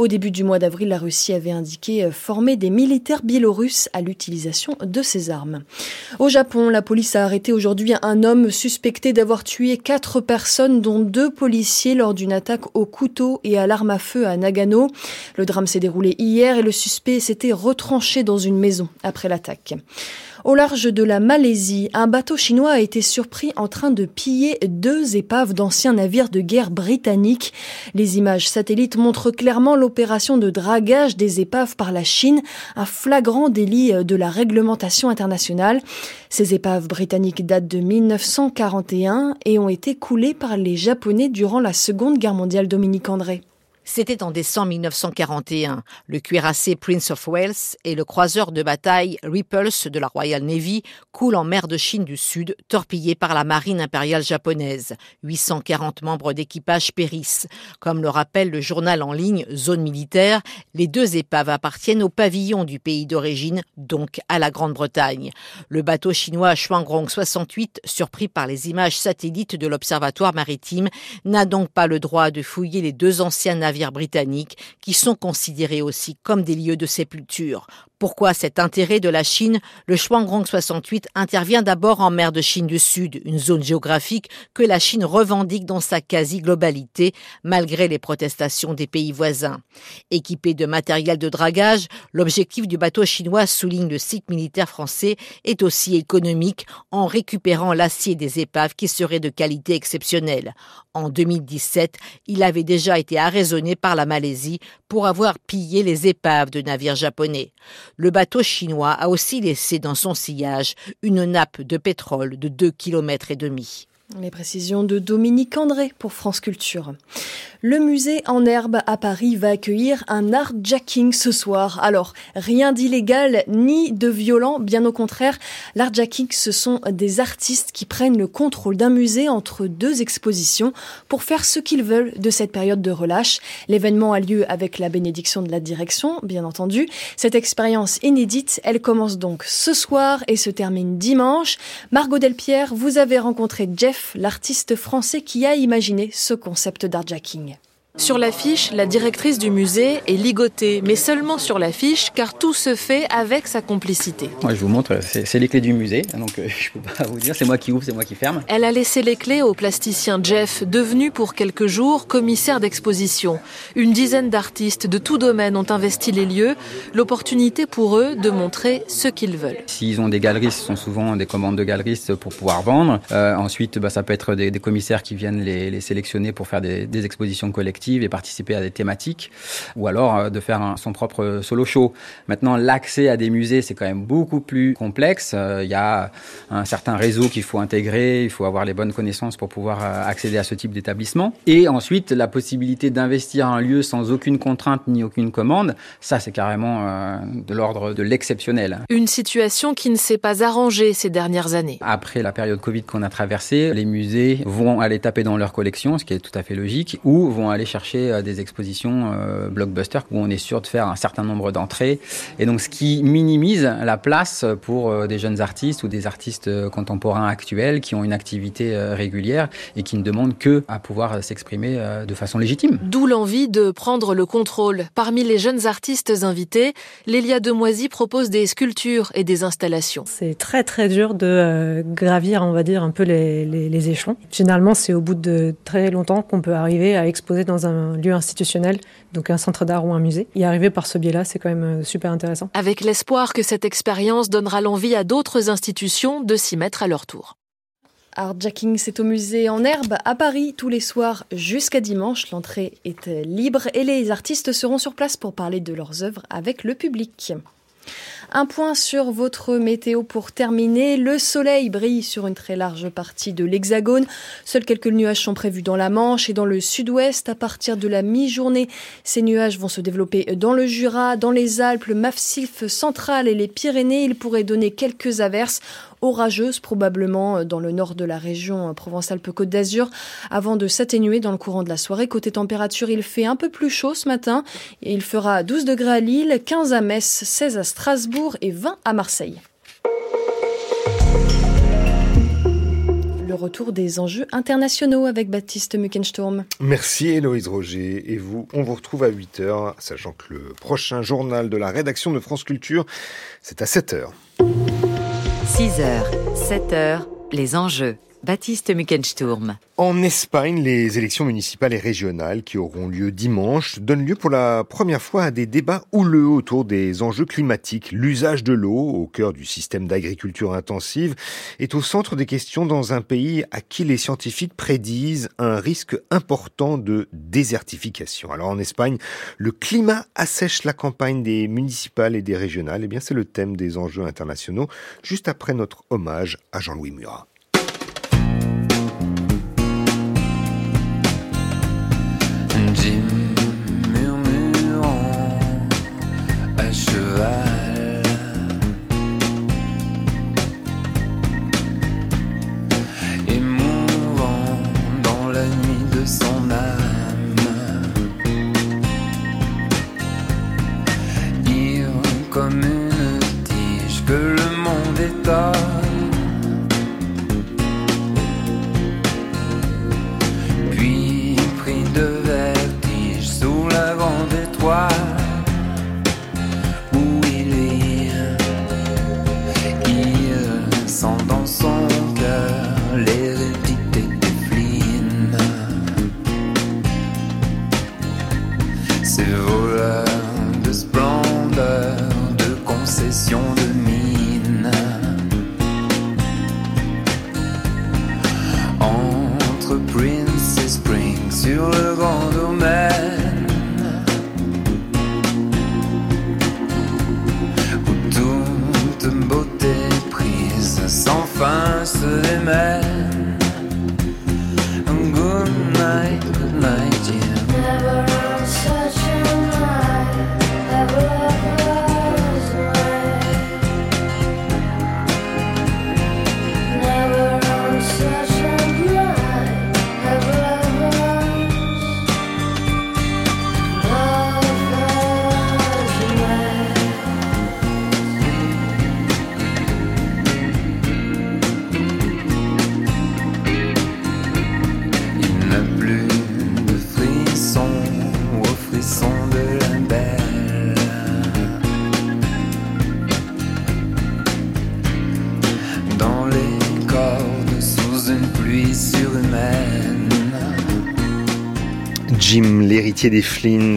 S2: Au début du mois d'avril, la Russie avait indiqué former des militaires biélorusses à l'utilisation de ces armes. Au Japon, la police a arrêté aujourd'hui un homme suspecté d'avoir tué quatre personnes, dont deux policiers, lors d'une attaque au couteau et à l'arme à feu à Nagano. Le drame s'est déroulé hier et le suspect s'était retranché dans une maison après l'attaque. Au large de la Malaisie, un bateau chinois a été surpris en train de piller deux épaves d'anciens navires de guerre britanniques. Les images satellites montrent clairement l'opération de dragage des épaves par la Chine, un flagrant délit de la réglementation internationale. Ces épaves britanniques datent de 1941 et ont été coulées par les Japonais durant la Seconde Guerre mondiale Dominique André.
S16: C'était en décembre 1941. Le cuirassé Prince of Wales et le croiseur de bataille Repulse de la Royal Navy coulent en mer de Chine du Sud, torpillés par la marine impériale japonaise. 840 membres d'équipage périssent. Comme le rappelle le journal en ligne Zone militaire, les deux épaves appartiennent au pavillon du pays d'origine, donc à la Grande-Bretagne. Le bateau chinois Shuangrong 68, surpris par les images satellites de l'observatoire maritime, n'a donc pas le droit de fouiller les deux anciens navires britanniques qui sont considérés aussi comme des lieux de sépulture. Pourquoi cet intérêt de la Chine? Le Shuangrong 68 intervient d'abord en mer de Chine du Sud, une zone géographique que la Chine revendique dans sa quasi-globalité, malgré les protestations des pays voisins. Équipé de matériel de dragage, l'objectif du bateau chinois, souligne le site militaire français, est aussi économique en récupérant l'acier des épaves qui serait de qualité exceptionnelle. En 2017, il avait déjà été arraisonné par la Malaisie pour avoir pillé les épaves de navires japonais. Le bateau chinois a aussi laissé dans son sillage une nappe de pétrole de 2 km et demi.
S2: Les précisions de Dominique André pour France Culture. Le musée en herbe à Paris va accueillir un art jacking ce soir. Alors, rien d'illégal ni de violent, bien au contraire. L'art jacking, ce sont des artistes qui prennent le contrôle d'un musée entre deux expositions pour faire ce qu'ils veulent de cette période de relâche. L'événement a lieu avec la bénédiction de la direction, bien entendu. Cette expérience inédite, elle commence donc ce soir et se termine dimanche. Margot Delpierre, vous avez rencontré Jeff l'artiste français qui a imaginé ce concept d'artjacking.
S17: Sur l'affiche, la directrice du musée est ligotée, mais seulement sur l'affiche, car tout se fait avec sa complicité.
S18: Moi, je vous montre, c'est les clés du musée, donc euh, je ne peux pas vous dire, c'est moi qui ouvre, c'est moi qui ferme.
S17: Elle a laissé les clés au plasticien Jeff, devenu pour quelques jours commissaire d'exposition. Une dizaine d'artistes de tout domaine ont investi les lieux, l'opportunité pour eux de montrer ce qu'ils veulent.
S18: S'ils ont des galeristes, ce sont souvent des commandes de galeristes pour pouvoir vendre. Euh, ensuite, bah, ça peut être des, commissaires qui viennent les, sélectionner pour faire des, des expositions collectives et participer à des thématiques, ou alors euh, de faire son propre solo show. Maintenant, l'accès à des musées, c'est quand même beaucoup plus complexe. Euh, il y a un certain réseau qu'il faut intégrer, il faut avoir les bonnes connaissances pour pouvoir euh, accéder à ce type d'établissement. Et ensuite, la possibilité d'investir un lieu sans aucune contrainte ni aucune commande, ça c'est carrément de l'ordre de l'exceptionnel.
S17: Une situation qui ne s'est pas arrangée ces dernières années.
S18: Après la période Covid qu'on a traversée, les musées vont aller taper dans leur collection, ce qui est tout à fait logique, ou vont aller chercher euh, des expositions euh, blockbuster où on est sûr de faire un certain nombre d'entrées. Et donc, ce qui minimise la place pour euh, des jeunes artistes ou des artistes contemporains actuels qui ont une activité régulière et qui ne demandent que à pouvoir s'exprimer de façon légitime.
S17: D'où l'envie de prendre le contrôle. Parmi les jeunes artistes invités, Lélia Demoisy propose des sculptures et des installations.
S19: C'est très très dur de gravir, on va dire, un peu les, les, les échelons. Généralement, c'est au bout de très longtemps qu'on peut arriver à exposer dans un lieu institutionnel, donc un centre d'art ou un musée. Y arriver par ce biais-là, c'est quand même euh, super intéressant.
S17: Avec l'espoir que cette expérience donnera l'envie à d'autres institutions de s'y mettre à leur tour.
S2: Artjacking, c'est au musée en herbe à Paris tous les soirs jusqu'à dimanche. L'entrée est libre et les artistes seront sur place pour parler de leurs œuvres avec le public. Un point sur votre météo pour terminer. Le soleil brille sur une très large partie de l'Hexagone. Seuls quelques nuages sont prévus dans la Manche et dans le sud-ouest. À partir de la mi-journée, ces nuages vont se développer dans le Jura, dans les Alpes, le Massif central et les Pyrénées. Ils pourraient donner quelques averses orageuse probablement euh, dans le nord de la région euh, Provence-Alpes-Côte d'Azur avant de s'atténuer dans le courant de la soirée. Côté température, il fait un peu plus chaud ce matin et il fera 12 degrés à Lille, 15 à Metz, 16 à Strasbourg et 20 à Marseille. retour des enjeux internationaux avec Baptiste Muckensturm.
S1: Merci Héloïse Roger. Et vous, on vous retrouve à 8h, sachant que le prochain journal de la rédaction de France Culture, c'est à 7h.
S20: 6h, 7h, les enjeux. Baptiste.
S1: En Espagne, les élections municipales et régionales qui auront lieu dimanche donnent lieu pour la première fois à des débats houleux autour des enjeux climatiques. L'usage de l'eau, au cœur du système d'agriculture intensive, est au centre des questions dans un pays à qui les scientifiques prédisent un risque important de désertification. Alors en Espagne, le climat assèche la campagne des municipales et des régionales. Eh bien, c'est le thème des enjeux internationaux, juste après notre hommage à Jean-Louis Murat.
S21: Comme une tige que le monde étonne. Puis
S1: to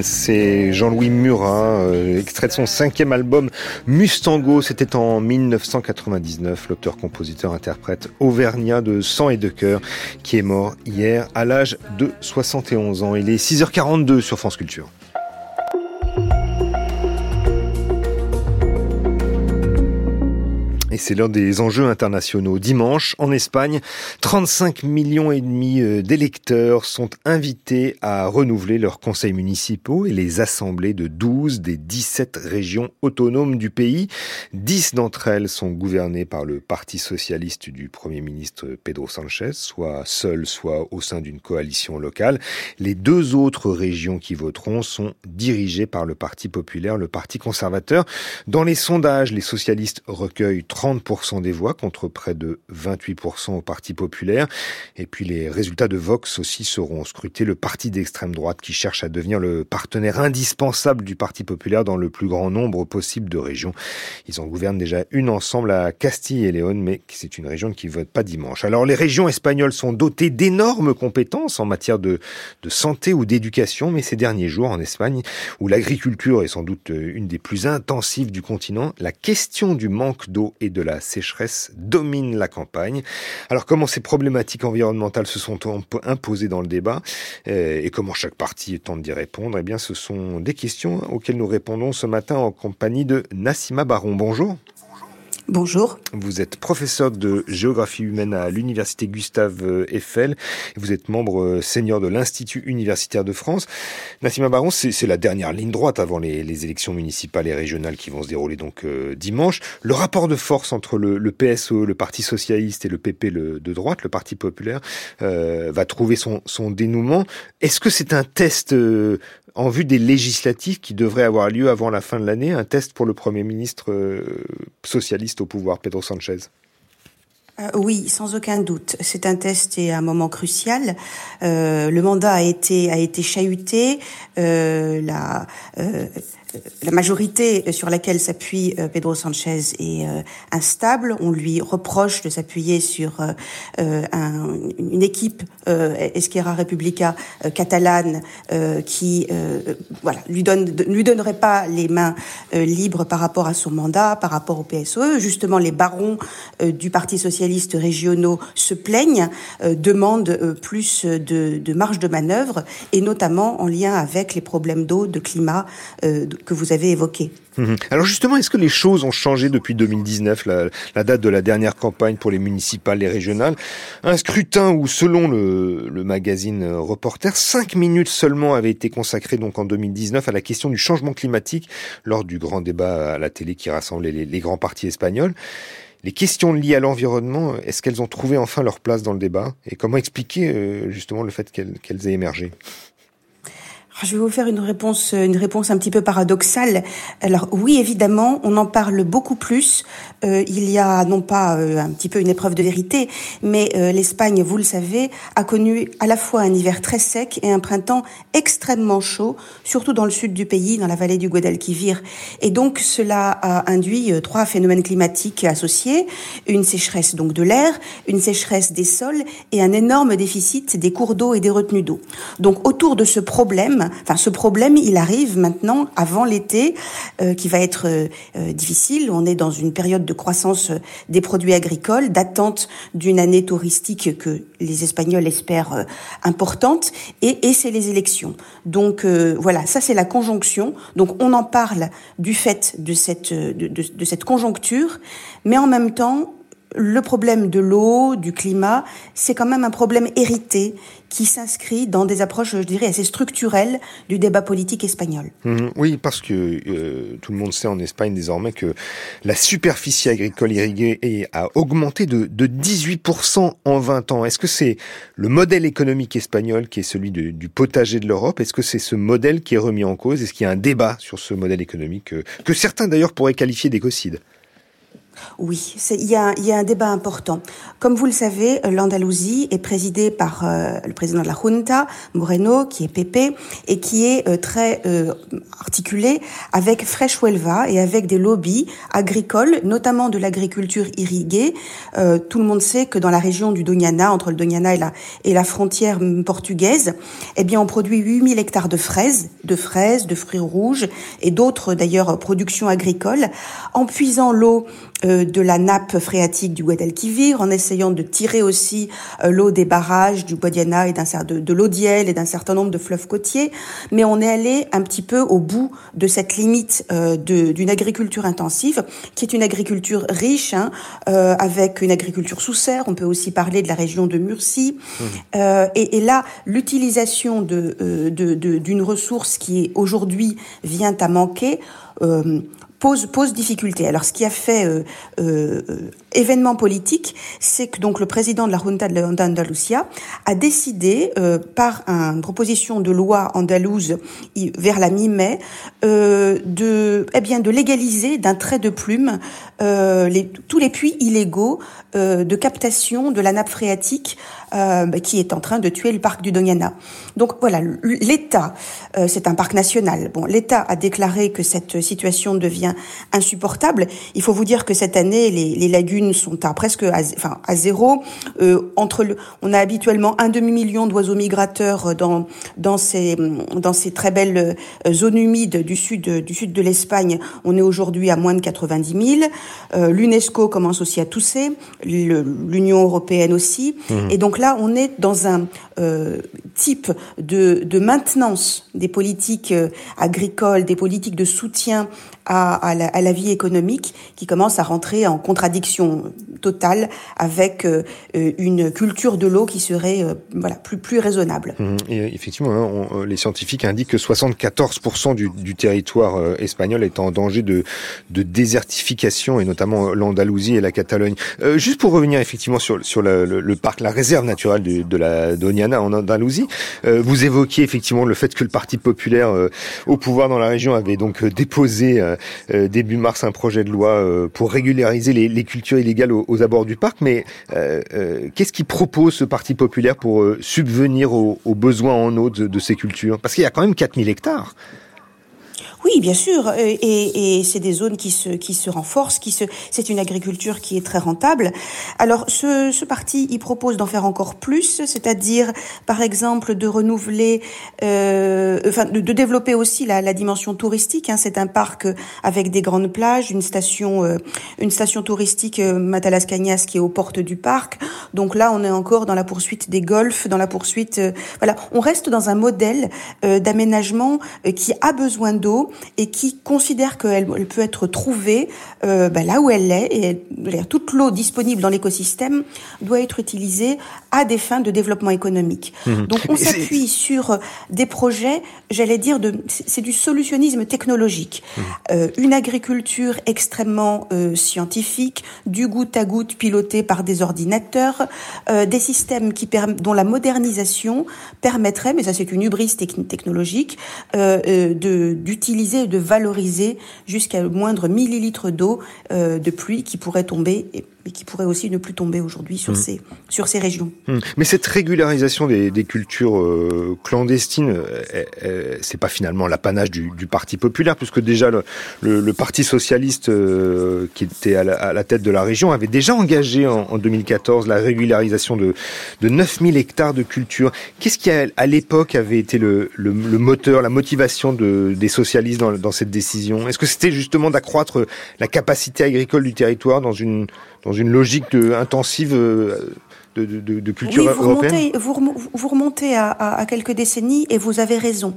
S1: c'est Jean-Louis Murat, euh, extrait de son cinquième album Mustango, c'était en 1999, l'auteur-compositeur-interprète auvergnat de sang et de cœur, qui est mort hier à l'âge de 71 ans. Il est 6h42 sur France Culture. Et c'est l'heure des enjeux internationaux. Dimanche, en Espagne, 35 millions et demi euh, d'électeurs sont invités à renouveler leurs conseils municipaux et les assemblées de 12 des 17 régions autonomes du pays. 10 d'entre elles sont gouvernées par le Parti socialiste du Premier ministre Pedro Sanchez, soit seul, soit au sein d'une coalition locale. Les deux autres régions qui voteront sont dirigées par le Parti populaire, le Parti conservateur. Dans les sondages, les socialistes recueillent 30% des voix contre près de 28% au Parti populaire. Et puis les résultats de Vox aussi seront scrutés. Le parti d'extrême droite qui cherche à devenir le partenaire indispensable du Parti populaire dans le plus grand nombre possible de régions. Ils en gouvernent déjà une ensemble à Castille et Léon, mais c'est une région qui vote pas dimanche. Alors les régions espagnoles sont dotées d'énormes compétences en matière de, de santé ou d'éducation, mais ces derniers jours en Espagne, où l'agriculture est sans doute une des plus intensives du continent, la question du manque d'eau et de la sécheresse domine la campagne. Alors comment ces problématiques environnementales se sont imposées dans le débat euh, et comment chaque parti tente d'y répondre? Eh bien, ce sont des questions auxquelles nous répondons ce matin en compagnie de Nassima Baron. Bonjour.
S22: Bonjour.
S1: Vous êtes professeur de géographie humaine à l'université Gustave Eiffel. Vous êtes membre senior de l'Institut universitaire de France. Nassima Baron, c'est la dernière ligne droite avant les, élections municipales et régionales qui vont se dérouler donc euh, dimanche. Le rapport de force entre le, le, le Parti socialiste, et le PP le, de droite, le Parti populaire, euh, va trouver son, dénouement. Est-ce que c'est un test euh, en vue des législatives qui devraient avoir lieu avant la fin de l'année, un test pour le Premier ministre euh, socialiste au pouvoir, Pedro Sanchez
S23: Euh, oui, sans aucun doute. C'est un test et un moment crucial. Euh, le mandat a été a été chahuté. La la majorité sur laquelle s'appuie euh, Pedro Sanchez est euh, instable. On lui reproche de s'appuyer sur euh, un, une équipe Esquerra Republica catalane qui voilà lui donne lui donnerait pas les mains libres par rapport à son mandat, par rapport au PSOE. Justement, les barons du Parti socialiste régionaux se plaignent, demandent plus de marge de manœuvre et notamment en lien avec les problèmes d'eau, de climat que vous avez évoqué.
S1: Mhm. Alors justement, est-ce que les choses ont changé depuis 2019, la, la, date de la dernière campagne pour les municipales et régionales? Un scrutin où, selon le, magazine Reporter, cinq minutes seulement avaient été consacrées donc en 2019 à la question du changement climatique lors du grand débat à la télé qui rassemblait les, grands partis espagnols. Les questions liées à l'environnement, est-ce qu'elles ont trouvé enfin leur place dans le débat? Et comment expliquer euh, justement le fait qu'elles qu aient émergé?
S23: Je vais vous faire une réponse, une réponse un petit peu paradoxale. Alors oui, évidemment, on en parle beaucoup plus. Euh, il y a non pas euh, un petit peu une épreuve de vérité, mais euh, l'Espagne, vous le savez, a connu à la fois un hiver très sec et un printemps extrêmement chaud, surtout dans le sud du pays, dans la vallée du Guadalquivir. Et donc cela a induit euh, trois phénomènes climatiques associés une sécheresse donc de l'air, une sécheresse des sols et un énorme déficit des cours d'eau et des retenues d'eau. Donc autour de ce problème Enfin, ce problème, il arrive maintenant avant l'été, euh, qui va être euh, difficile. On est dans une période de croissance des produits agricoles, d'attente d'une année touristique que les Espagnols espèrent euh, importante, et, c'est les élections. Donc voilà, ça c'est la conjonction. Donc on en parle du fait de cette de cette conjoncture, mais en même temps le problème de l'eau, du climat, c'est quand même un problème hérité qui s'inscrit dans des approches, je dirais, assez structurelles du débat politique espagnol.
S1: Mmh, oui, parce que euh, tout le monde sait en Espagne désormais que la superficie agricole irriguée a augmenté de, de 18% en 20 ans. Est-ce que c'est le modèle économique espagnol qui est celui du potager de l'Europe? Est-ce que c'est ce modèle qui est remis en cause? Est-ce qu'il y a un débat sur ce modèle économique que, que certains d'ailleurs pourraient qualifier d'écocide?
S23: Oui, il y, a, y un débat important. Comme vous le savez, l'Andalousie est présidée par euh, le président de la Junta, Moreno, qui est PP, et qui est euh, très euh, articulé avec Fresh Huelva et avec des lobbies agricoles, notamment de l'agriculture irriguée. Euh, tout le monde sait que dans la région du Doñana, entre le Doñana et la, et la frontière portugaise, eh bien, on produit 8000 hectares de fraises, de fraises, de fruits rouges et d'autres, d'ailleurs, productions agricoles, en puisant l'eau de la nappe phréatique du Guadalquivir, en essayant de tirer aussi euh, l'eau des barrages du Guadiana et d'un de, de l'Audiel et d'un certain nombre de fleuves côtiers, mais on est allé un petit peu au bout de cette limite euh, d'une agriculture intensive, qui est une agriculture riche, hein, euh, avec une agriculture sous serre. On peut aussi parler de la région de Murcie. Mmh. Euh, et, et, là, l'utilisation de, de, de, d'une ressource qui aujourd'hui vient à manquer pose, difficulté. Alors, ce qui a fait euh, euh, événement politique, c'est que donc le président de la Junta d'Andalusia a décidé, euh, par une proposition de loi andalouse vers la mi-mai, euh, de, eh bien, de légaliser d'un trait de plume euh, les, tous les puits illégaux euh, de captation de la nappe phréatique euh, qui est en train de tuer le parc du Doñana. Donc voilà, l'État, euh, c'est un parc national. Bon, l'État a déclaré que cette situation devient insupportable. Il faut vous dire que cette année, les, les lagunes sont à presque à, enfin, à zéro. Euh, entre le, on a habituellement un demi-million d'oiseaux migrateurs dans dans ces dans ces très belles zones humides du sud du sud de l'Espagne. On est aujourd'hui à moins de 90 000. Euh, L'UNESCO commence aussi à tousser, l'Union européenne aussi. Mmh. Et donc là, on est dans un euh, type de, de, maintenance des politiques euh, agricoles, des politiques de soutien à, à, la, à, la, vie économique qui commence à rentrer en contradiction totale avec euh, une culture de l'eau qui serait euh, voilà plus plus raisonnable.
S1: Mmh. Et effectivement, hein, les scientifiques indiquent que 74% du, territoire euh, espagnol est en danger de, désertification et notamment l'Andalousie et la Catalogne. Euh, juste pour revenir effectivement sur, le, parc, la réserve naturelle de, la Doñana en Andalousie, euh, vous évoquiez effectivement le fait que le Parti populaire euh, au pouvoir dans la région avait donc déposé début mars un projet de loi pour régulariser les, les cultures illégales au, aux abords du parc, mais qu'est-ce qui propose ce Parti populaire pour subvenir aux, besoins en eau de, de ces cultures? Parce qu'il y a quand même 4000 hectares.
S23: Oui, bien sûr, euh, et, et c'est des zones qui se qui se renforcent, qui se c'est une agriculture qui est très rentable. Alors ce, ce parti, il propose d'en faire encore plus, c'est-à-dire par exemple de renouveler, euh, enfin de, de, développer aussi la, la dimension touristique. Hein. C'est un parc avec des grandes plages, une station euh, une station touristique euh, Matalas Cañas qui est aux portes du parc. Donc là, on est encore dans la poursuite des golfs, dans la poursuite, euh, voilà, on reste dans un modèle d'aménagement qui a besoin d'eau et qui considère qu'elle elle peut être trouvée euh, bah, là où elle est et toute l'eau disponible dans l'écosystème doit être utilisée à des fins de développement économique. Mmh. Donc on s'appuie sur des projets, j'allais dire, de c'est du solutionnisme technologique, mmh. euh, une agriculture extrêmement euh, scientifique, du goutte à goutte pilotée par des ordinateurs, euh, des systèmes qui dont la modernisation permettrait, mais ça c'est une hubris technologique, euh, euh, de valoriser jusqu'à le moindre millilitre d'eau euh, de pluie qui pourrait tomber et mais qui pourrait aussi ne plus tomber aujourd'hui sur, mmh. ces, sur ces régions.
S1: Mmh. Mais cette régularisation des, des cultures euh, clandestines, euh, euh, c'est pas finalement l'apanage du, du, Parti populaire, puisque déjà le, le, le Parti socialiste euh, qui était à la, à la, tête de la région avait déjà engagé en, en 2014 la régularisation de, de 9000 hectares de culture. Qu'est-ce qui, a, à l'époque, avait été le, le, le, moteur, la motivation de, des socialistes dans, dans cette décision? Est-ce que c'était justement d'accroître la capacité agricole du territoire dans une dans une logique de, intensive euh, de, de, de culture
S23: oui, vous
S1: européenne
S23: remontez, vous, vous remontez à, à, à, quelques décennies et vous avez raison.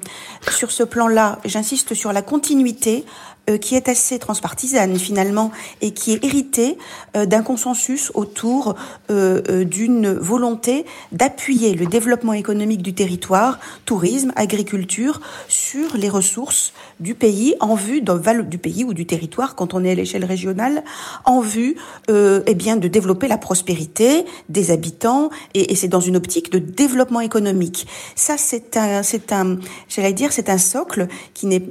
S23: Sur ce plan-là, j'insiste sur la continuité euh, qui est assez transpartisane finalement et qui est héritée euh, d'un consensus autour euh, d'une volonté d'appuyer le développement économique du territoire, tourisme, agriculture, sur les ressources du pays en vue du pays ou du territoire quand on est à l'échelle régionale, en vue eh bien de développer la prospérité des habitants et, et c'est dans une optique de développement économique. Ça c'est un c'est un j'allais dire c'est un socle qui n'est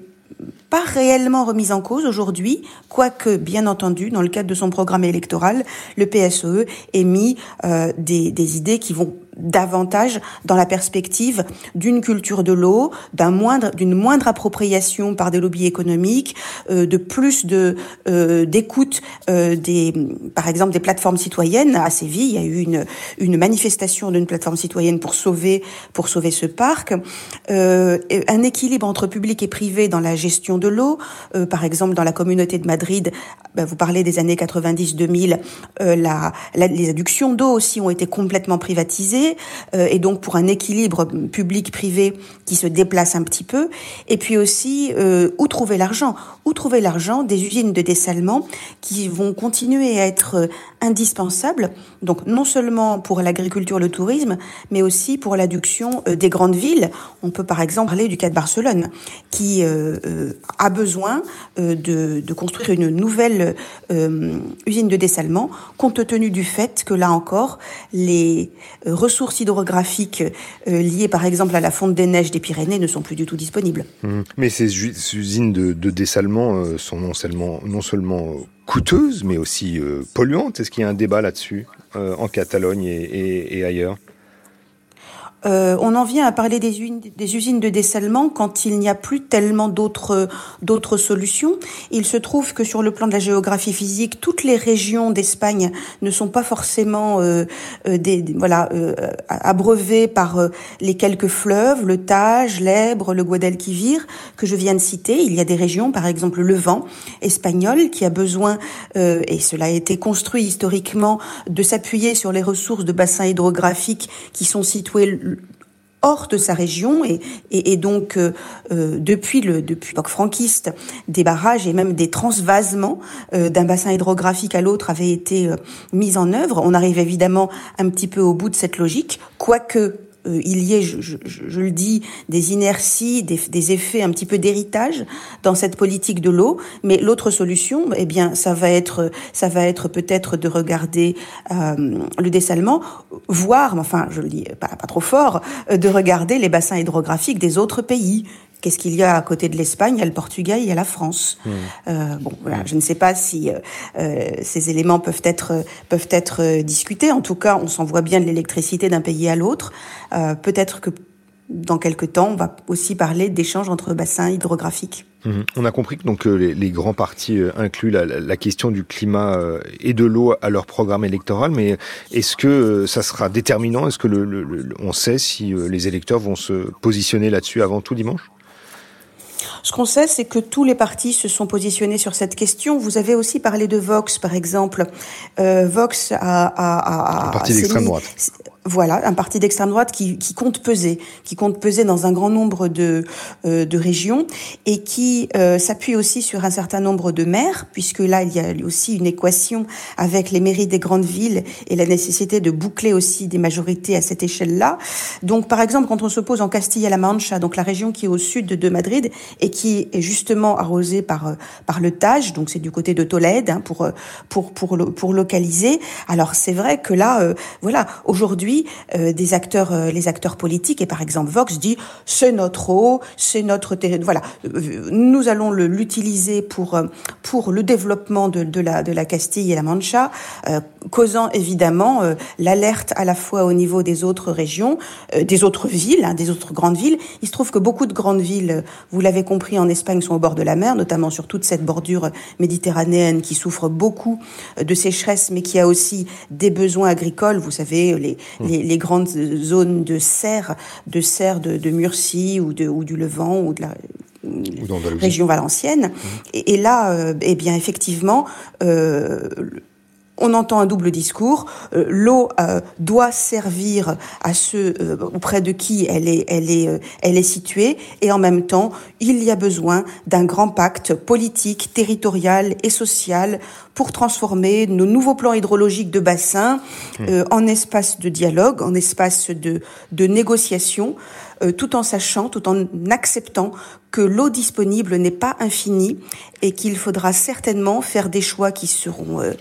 S23: pas réellement remise en cause aujourd'hui, quoique, bien entendu, dans le cadre de son programme électoral, le PSE ait mis euh, des idées qui vont davantage dans la perspective d'une culture de l'eau, d'un moindre, d'une moindre appropriation par des lobbies économiques, euh, de plus de euh, d'écoute euh, des, par exemple, des plateformes citoyennes. À Séville, il y a eu une une manifestation d'une plateforme citoyenne pour sauver pour sauver ce parc. Euh, un équilibre entre public et privé dans la gestion de l'eau. Euh, par exemple, dans la communauté de Madrid, ben, vous parlez des années 90-2000, euh, la, la, les adductions d'eau aussi ont été complètement privatisées euh, et donc pour un équilibre public-privé qui se déplace un petit peu. Et puis aussi, euh, où trouver l'argent? Où trouver l'argent des usines de dessalement qui vont continuer à être euh, indispensables, donc non seulement pour l'agriculture, le tourisme, mais aussi pour l'adduction des grandes villes. On peut par exemple parler du cas de Barcelone, qui a besoin de, construire une nouvelle usine de dessalement, compte tenu du fait que là encore, les ressources ressources hydrographiques euh, liées par exemple à la fonte des neiges des Pyrénées ne sont plus du tout disponibles.
S1: Mmh. Mais ces usines de, de dessalement euh, sont non seulement, seulement coûteuses, mais aussi euh, polluantes. Est-ce qu'il y a un débat là-dessus euh, en Catalogne et ailleurs?
S23: Euh, on en vient à parler des, usines, des usines de dessalement quand il n'y a plus tellement d'autres solutions. Il se trouve que sur le plan de la géographie physique, toutes les régions d'Espagne ne sont pas forcément euh, euh des, voilà euh, abreuvées par euh, les quelques fleuves, le Tage, l'Ebre, le Guadalquivir que je viens de citer. Il y a des régions, par exemple le Vent espagnol, qui a besoin et cela a été construit historiquement de s'appuyer sur les ressources de bassins hydrographiques qui sont situés hors de sa région et, et, donc euh, euh, depuis le depuis l'époque franquiste des barrages et même des transvasements euh, d'un bassin hydrographique à l'autre avaient été mis en œuvre. On arrive évidemment un petit peu au bout de cette logique, quoique euh, il y ait, je, le dis, des inerties, des, des effets un petit peu d'héritage dans cette politique de l'eau. Mais l'autre solution, eh bien, ça va être, ça va être peut-être de regarder euh, le dessalement, voire, enfin, je le dis pas, pas trop fort, euh, de regarder les bassins hydrographiques des autres pays Qu'est-ce qu'il y a à côté de l'Espagne Il y a le Portugal, il y a la France.
S1: Mmh.
S23: Euh, bon, voilà, je ne sais pas si euh, ces éléments peuvent être peuvent être discutés. En tout cas, on s'envoie bien de l'électricité d'un pays à l'autre. Euh, Peut-être que dans quelques temps, on va aussi parler d'échanges entre bassins hydrographiques.
S1: Mmh. On a compris que donc les, les grands partis euh, incluent la, la, question du climat euh, et de l'eau à leur programme électoral, mais est-ce que euh, ça sera déterminant? Est-ce que le, le, on sait si les électeurs vont se positionner là-dessus avant tout dimanche?
S23: Ce qu'on sait, c'est que tous les partis se sont positionnés sur cette question. Vous avez aussi parlé de Vox, par exemple. Euh, Vox a, a,
S1: parti d'extrême droite.
S23: Voilà, un parti d'extrême droite qui, qui, compte peser, qui compte peser dans un grand nombre de, euh, de régions et qui euh, s'appuie aussi sur un certain nombre de maires, puisque là il y a aussi une équation avec les mairies des grandes villes et la nécessité de boucler aussi des majorités à cette échelle-là. Donc par exemple, quand on se pose en Castilla-La Mancha, donc la région qui est au sud de Madrid et qui est justement arrosée par euh, par le Tage, donc c'est du côté de Tolède hein, pour pour pour pour localiser. Alors c'est vrai que là, euh, voilà, aujourd'hui euh, des acteurs, euh, les acteurs politiques, et par exemple Vox dit c'est notre eau, c'est notre. Voilà, euh, nous allons l'utiliser pour pour le développement de, de, la de la Castille et la Mancha, euh, causant évidemment euh, l'alerte à la fois au niveau des autres régions, euh, des autres villes, hein, des autres grandes villes. Il se trouve que beaucoup de grandes villes, vous l'avez compris, en Espagne sont au bord de la mer, notamment sur toute cette bordure méditerranéenne qui souffre beaucoup de sécheresse, mais qui a aussi des besoins agricoles. Vous savez, les, les, les, grandes zones de serre, de serre de, de Murcie ou, de, ou du Levant ou de la région valencienne. Mmh. Et, et, là, euh, eh bien, effectivement, euh, on entend un double discours. Euh, L'eau euh, doit servir à ceux euh, auprès de qui elle est, elle est, elle est située, et en même temps, il y a besoin d'un grand pacte politique, territorial et social pour transformer nos nouveaux plans hydrologiques de bassin mmh. en espace de dialogue, en espace de, de négociation, tout en sachant, tout en acceptant que l'eau disponible n'est pas infinie et qu'il faudra certainement faire des choix qui seront euh,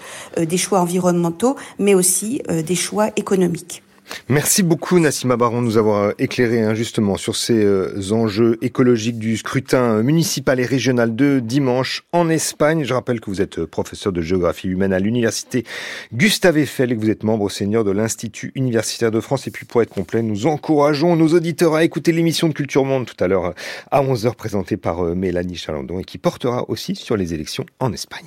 S23: des choix environnementaux, mais aussi euh, des choix économiques.
S1: Merci beaucoup Nassima Baron de nous avoir éclairé hein, justement sur ces euh, enjeux écologiques du scrutin municipal et régional de dimanche en Espagne. Je rappelle que vous êtes professeur de géographie humaine à l'université Gustave Eiffel et que vous êtes membre senior de l'Institut universitaire de France. Et puis pour être complet, nous encourageons nos auditeurs à écouter l'émission de Culture Monde tout à l'heure à 11h présentée par Mélanie Chalandon et qui portera aussi sur les élections en Espagne.